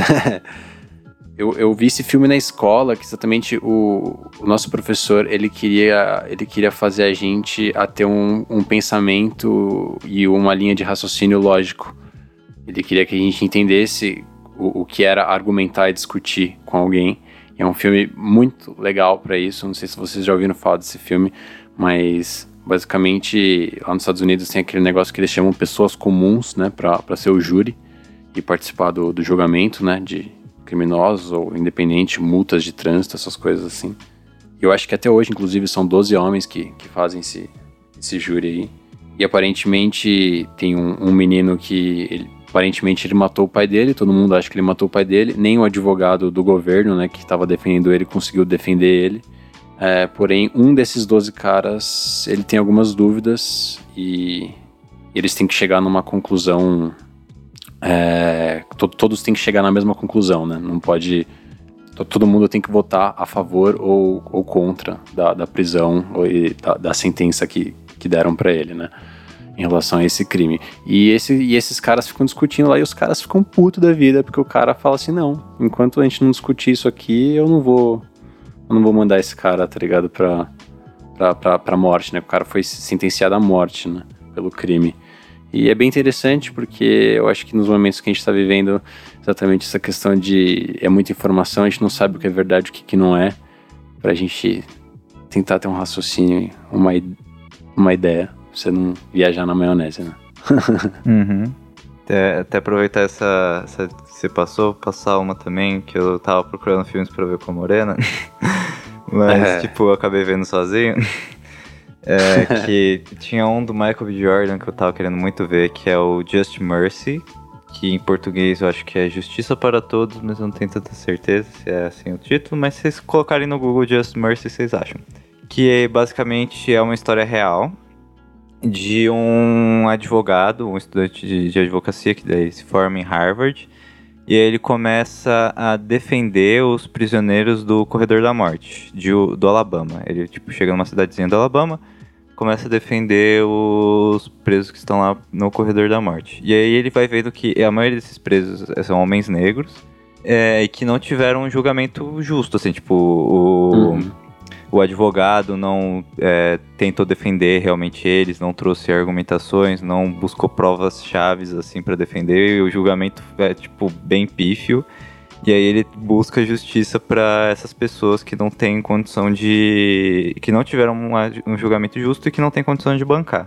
*laughs* eu, eu vi esse filme na escola, que exatamente o, o nosso professor, ele queria, ele queria fazer a gente a ter um, um pensamento e uma linha de raciocínio lógico. Ele queria que a gente entendesse o, o que era argumentar e discutir com alguém. É um filme muito legal para isso. Não sei se vocês já ouviram falar desse filme, mas basicamente lá nos Estados Unidos tem aquele negócio que eles chamam pessoas comuns, né, para ser o júri e participar do, do julgamento, né, de criminosos ou independente, multas de trânsito, essas coisas assim. Eu acho que até hoje, inclusive, são 12 homens que, que fazem esse, esse júri aí. E aparentemente tem um, um menino que ele, aparentemente ele matou o pai dele, todo mundo acha que ele matou o pai dele, nem o advogado do governo, né, que estava defendendo ele, conseguiu defender ele. É, porém, um desses 12 caras, ele tem algumas dúvidas e eles têm que chegar numa conclusão. É, to todos têm que chegar na mesma conclusão, né? Não pode. Todo mundo tem que votar a favor ou, ou contra da, da prisão ou da, da sentença que, que deram para ele, né? Em relação a esse crime. E, esse, e esses caras ficam discutindo lá e os caras ficam putos da vida, porque o cara fala assim: não, enquanto a gente não discutir isso aqui, eu não vou. Eu não vou mandar esse cara, tá ligado? Pra, pra, pra, pra morte, né? O cara foi sentenciado à morte, né? Pelo crime. E é bem interessante porque eu acho que nos momentos que a gente está vivendo, exatamente essa questão de é muita informação, a gente não sabe o que é verdade o que, que não é, para a gente tentar ter um raciocínio, uma, uma ideia, pra você não viajar na maionese, né? *laughs* uhum. até, até, aproveitar essa, essa que você passou, passar uma também, que eu tava procurando filmes para ver com a Morena, *laughs* mas é. tipo, eu acabei vendo sozinho. *laughs* É, que tinha um do Michael B. Jordan que eu tava querendo muito ver, que é o Just Mercy, que em português eu acho que é Justiça para Todos, mas eu não tenho tanta certeza se é assim o título, mas se vocês colocarem no Google Just Mercy, vocês acham. Que é, basicamente é uma história real de um advogado, um estudante de, de advocacia que daí se forma em Harvard, e ele começa a defender os prisioneiros do Corredor da Morte, de, do Alabama. Ele tipo chega numa cidadezinha do Alabama, começa a defender os presos que estão lá no corredor da morte. E aí ele vai vendo que a maioria desses presos são homens negros é, e que não tiveram um julgamento justo, assim, tipo, o, uhum. O advogado não é, tentou defender realmente eles, não trouxe argumentações, não buscou provas chaves, assim, para defender, e o julgamento é, tipo, bem pífio. E aí ele busca justiça para essas pessoas que não têm condição de. que não tiveram um julgamento justo e que não têm condição de bancar.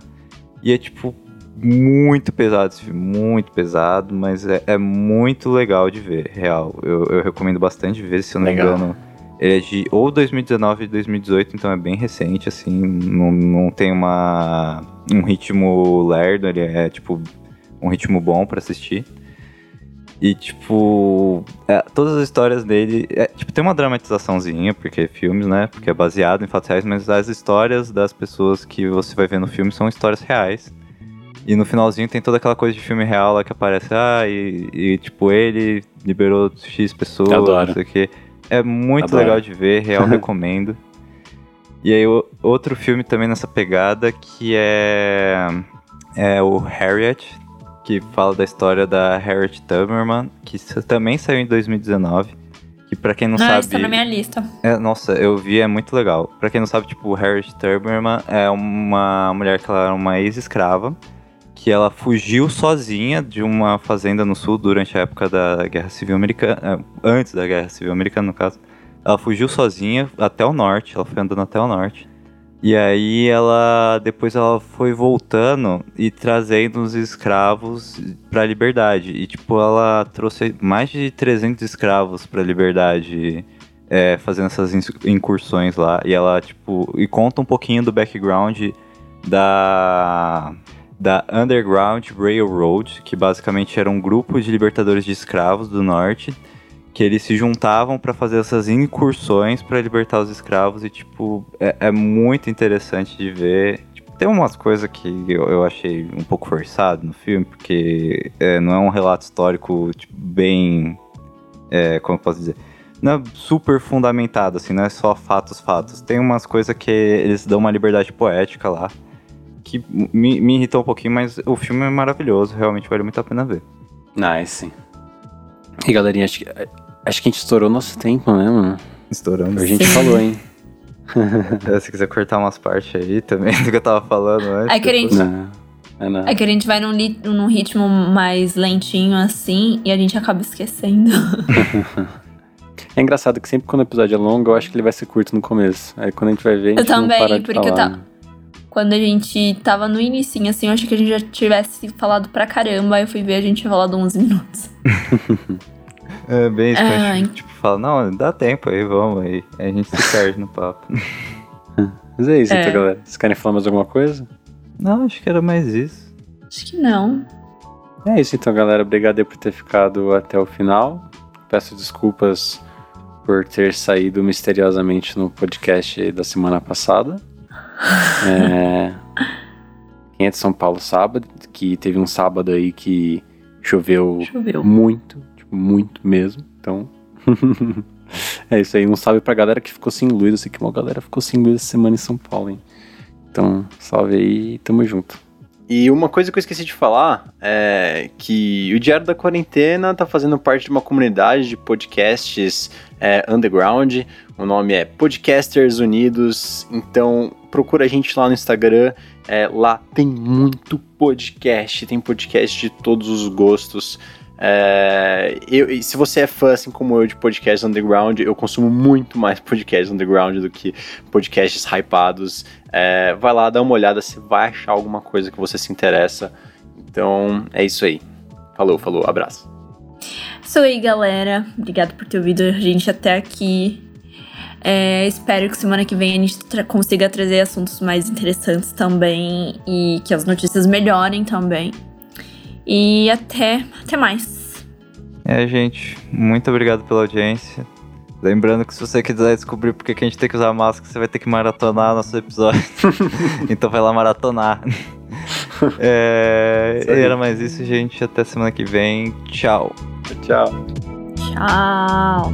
E é tipo muito pesado esse filme, muito pesado, mas é, é muito legal de ver, real. Eu, eu recomendo bastante ver, se eu não me engano. Ele é de ou 2019 ou 2018, então é bem recente, assim, não, não tem uma, um ritmo lerdo, ele é tipo um ritmo bom para assistir. E, tipo, é, todas as histórias dele. É, tipo, tem uma dramatizaçãozinha, porque é filmes, né? Porque é baseado em fatos reais, mas as histórias das pessoas que você vai ver no filme são histórias reais. E no finalzinho tem toda aquela coisa de filme real lá que aparece, ah, e, e tipo, ele liberou X pessoas, não sei o quê. É muito Adoro. legal de ver, real *laughs* recomendo. E aí, o, outro filme também nessa pegada que é, é o Harriet, que fala da história da Harriet Tubman, que também saiu em 2019. Que pra quem não, não sabe. Está na minha lista. É, nossa, eu vi, é muito legal. Pra quem não sabe, tipo, Harriet Tubman é uma mulher que ela era uma ex-escrava. Que ela fugiu sozinha de uma fazenda no sul durante a época da Guerra Civil Americana. É, antes da Guerra Civil Americana, no caso. Ela fugiu sozinha até o norte, ela foi andando até o norte. E aí ela depois ela foi voltando e trazendo os escravos para a liberdade. E tipo, ela trouxe mais de 300 escravos para a liberdade, é, fazendo essas incursões lá. E ela tipo, e conta um pouquinho do background da da Underground Railroad, que basicamente era um grupo de libertadores de escravos do norte que eles se juntavam para fazer essas incursões para libertar os escravos e tipo é, é muito interessante de ver. Tipo, tem umas coisas que eu, eu, achei um pouco forçado no filme porque é, não é um relato histórico tipo, bem é, como eu posso dizer? Não é super fundamentado assim não é só fatos fatos. Tem umas coisas que eles dão uma liberdade poética lá que me, me irritou um pouquinho mas o filme é maravilhoso realmente vale muito a pena ver nice e galerinha, acho que Acho que a gente estourou nosso tempo, né, mano? Estouramos. A gente Sim. falou, hein? é, *laughs* se quiser cortar umas partes aí também do que eu tava falando antes. É que a gente, não, é, não. é que a gente vai num, num ritmo mais lentinho assim e a gente acaba esquecendo. *laughs* É engraçado que sempre quando o episódio é longo, eu acho que ele vai ser curto no começo. Aí quando a gente vai ver, a gente Eu também, para porque falar, eu tava. Quando a gente tava no início, assim, eu achei que a gente já tivesse falado pra caramba. Aí eu fui ver, a gente tinha falado 11 minutos. *laughs* É bem isso, Ah, a gente tipo, fala, não, dá tempo aí, vamos aí. Aí a gente se perde no papo. *laughs* Mas é isso, É. então, galera. Vocês querem falar mais alguma coisa? Não, acho que era mais isso. Acho que não. É isso então, galera. Obrigado por ter ficado até o final. Peço desculpas por ter saído misteriosamente no podcast da semana passada. É... Quem é de São Paulo sabe que teve um sábado aí que choveu Choveu. muito, tipo, muito mesmo. Então. *laughs* é isso aí. Um salve pra galera que ficou sem luz. Eu sei que uma galera ficou sem luz essa semana em São Paulo, hein? Então, salve aí e tamo junto. E uma coisa que eu esqueci de falar é que o Diário da Quarentena tá fazendo parte de uma comunidade de podcasts é, underground. O nome é Podcasters Unidos. Então procura a gente lá no Instagram. É, lá tem muito podcast, tem podcast de todos os gostos. É, eu- se você é fã, assim como eu, de podcasts underground, eu consumo muito mais podcasts underground do que podcasts hypados. É, vai lá, dá uma olhada, você vai achar alguma coisa que você se interessa. Então, é isso aí. Falou, falou, abraço. Isso aí, galera. Obrigado por ter ouvido a gente até aqui. É, espero que semana que vem a gente tra- consiga trazer assuntos mais interessantes também e que as notícias melhorem também. E até, até mais. É, gente, muito obrigado pela audiência. Lembrando que se você quiser descobrir por que a gente tem que usar máscara, você vai ter que maratonar nosso episódio. *laughs* então vai lá maratonar. É, era mais isso, gente. Até semana que vem. Tchau. Tchau. Tchau.